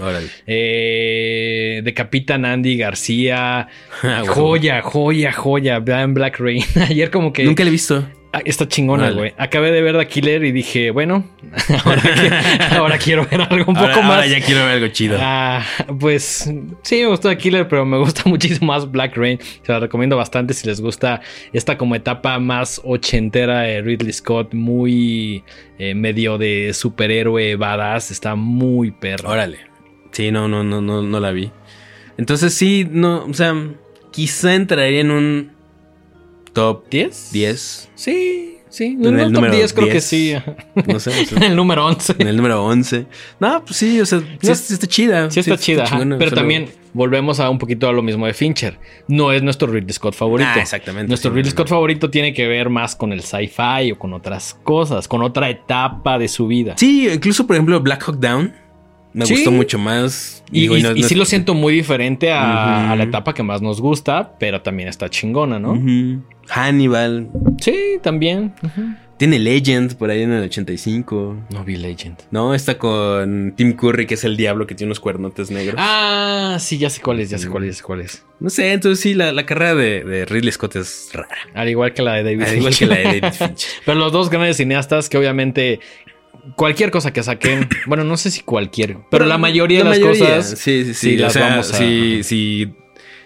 Eh, de Capitán Andy García. [LAUGHS] Ah, joya, joya, joya. Black Rain. [LAUGHS] Ayer como que... Nunca le he visto. Ah, está chingona, güey. Acabé de ver The Killer y dije, bueno, [LAUGHS] ahora, quiero ver algo un poco más. Ahora ya quiero ver algo chido. Ah, pues sí, me gustó The Killer, pero me gusta [LAUGHS] muchísimo más Black Rain. Se la recomiendo bastante si les gusta esta como etapa más ochentera de Ridley Scott, muy eh, medio de superhéroe badass. Está muy perro. Órale. Sí, no, no, no, no, no la vi. Entonces sí, no, o sea, quizá entraría en un top 10. 10. Sí, sí. En el, número 10 creo que sí. [LAUGHS] No sé. en el número 11. En el número 11. No, pues sí, o sea, sí, está chida. Sí está chida. pero también volvemos a un poquito a lo mismo de Fincher. No es nuestro Ridley Scott favorito. Ah, exactamente. Nuestro Ridley Scott favorito tiene que ver más con el sci-fi o con otras cosas, con otra etapa de su vida. Sí, incluso por ejemplo Black Hawk Down me gustó mucho más. Y, sí lo siento muy diferente a, la etapa que más nos gusta, pero también está chingona, ¿no? Hannibal. Sí, también. Tiene Legend por ahí en el 85. No vi Legend. No, está con Tim Curry, que es el diablo que tiene unos cuernotes negros. Ah, sí, ya sé cuál es, ya sé cuál es, cuál es. No sé, entonces sí, la, carrera de, Ridley Scott es rara. Al igual que la de David Al igual que la de David [LAUGHS] Fincher. Pero los dos grandes cineastas que obviamente cualquier cosa que saquen, bueno, no sé si cualquier, pero, la mayoría de las cosas sí, sí, sí, las vamos a... si,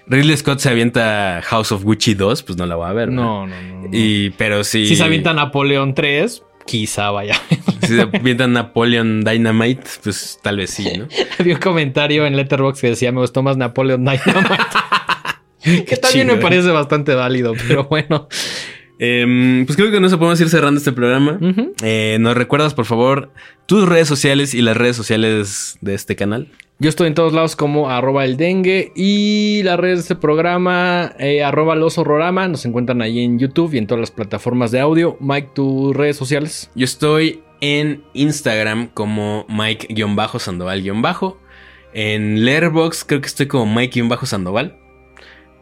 Ridley Scott se avienta House of Gucci 2, pues no la voy a ver. No, no, no. Y, pero si. Si se avienta Napoleón 3, quizá vaya. [LAUGHS] si se avienta Napoleon Dynamite, pues tal vez sí, ¿no? [LAUGHS] Había un comentario en Letterboxd que decía: Me gustó más Napoleon Dynamite. [LAUGHS] que también me parece bastante válido, pero bueno. Em, pues creo que no se podemos ir cerrando este programa. Eh, ¿Nos recuerdas, por favor, tus redes sociales y las redes sociales de este canal? Yo estoy en todos lados como arroba el dengue y las redes de este programa, eh, arroba los nos encuentran ahí en YouTube y en todas las plataformas de audio. Mike, tus redes sociales. Yo estoy en Instagram como Mike-Sandoval- En Letterboxd creo que estoy como Mike-Sandoval.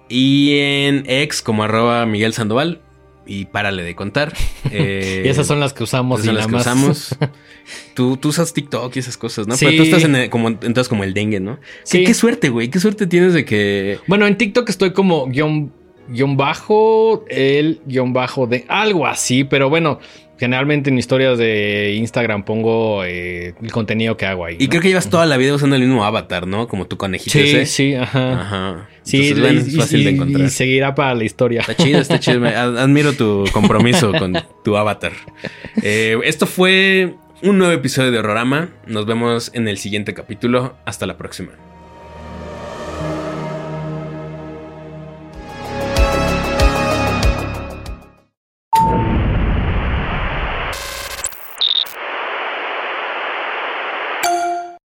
Y en X como arroba Miguel Sandoval. Y párale de contar. [LAUGHS] Eh, y esas son las que usamos esas son las que usamos. Tú, tú usas TikTok y esas cosas, ¿no? Sí. Pero tú estás en el- como, entonces como el dengue, ¿no? Sí. Qué, qué suerte, güey. Qué suerte tienes de que... Bueno, en TikTok estoy como guion, guion bajo, el guion bajo de algo así, pero bueno, generalmente en historias de Instagram pongo eh, el contenido que hago ahí. Y ¿no? creo que llevas toda la vida usando el mismo avatar, ¿no? Como tu conejito Sí, ese. sí, ajá. Ajá. Sí, Entonces, bueno, y- es fácil y- de y encontrar. seguirá para la historia. Está chido, está chido. [LAUGHS] Admiro tu compromiso con tu avatar. Eh, esto fue un nuevo episodio de Horrorama. Nos vemos en el siguiente capítulo. Hasta la próxima.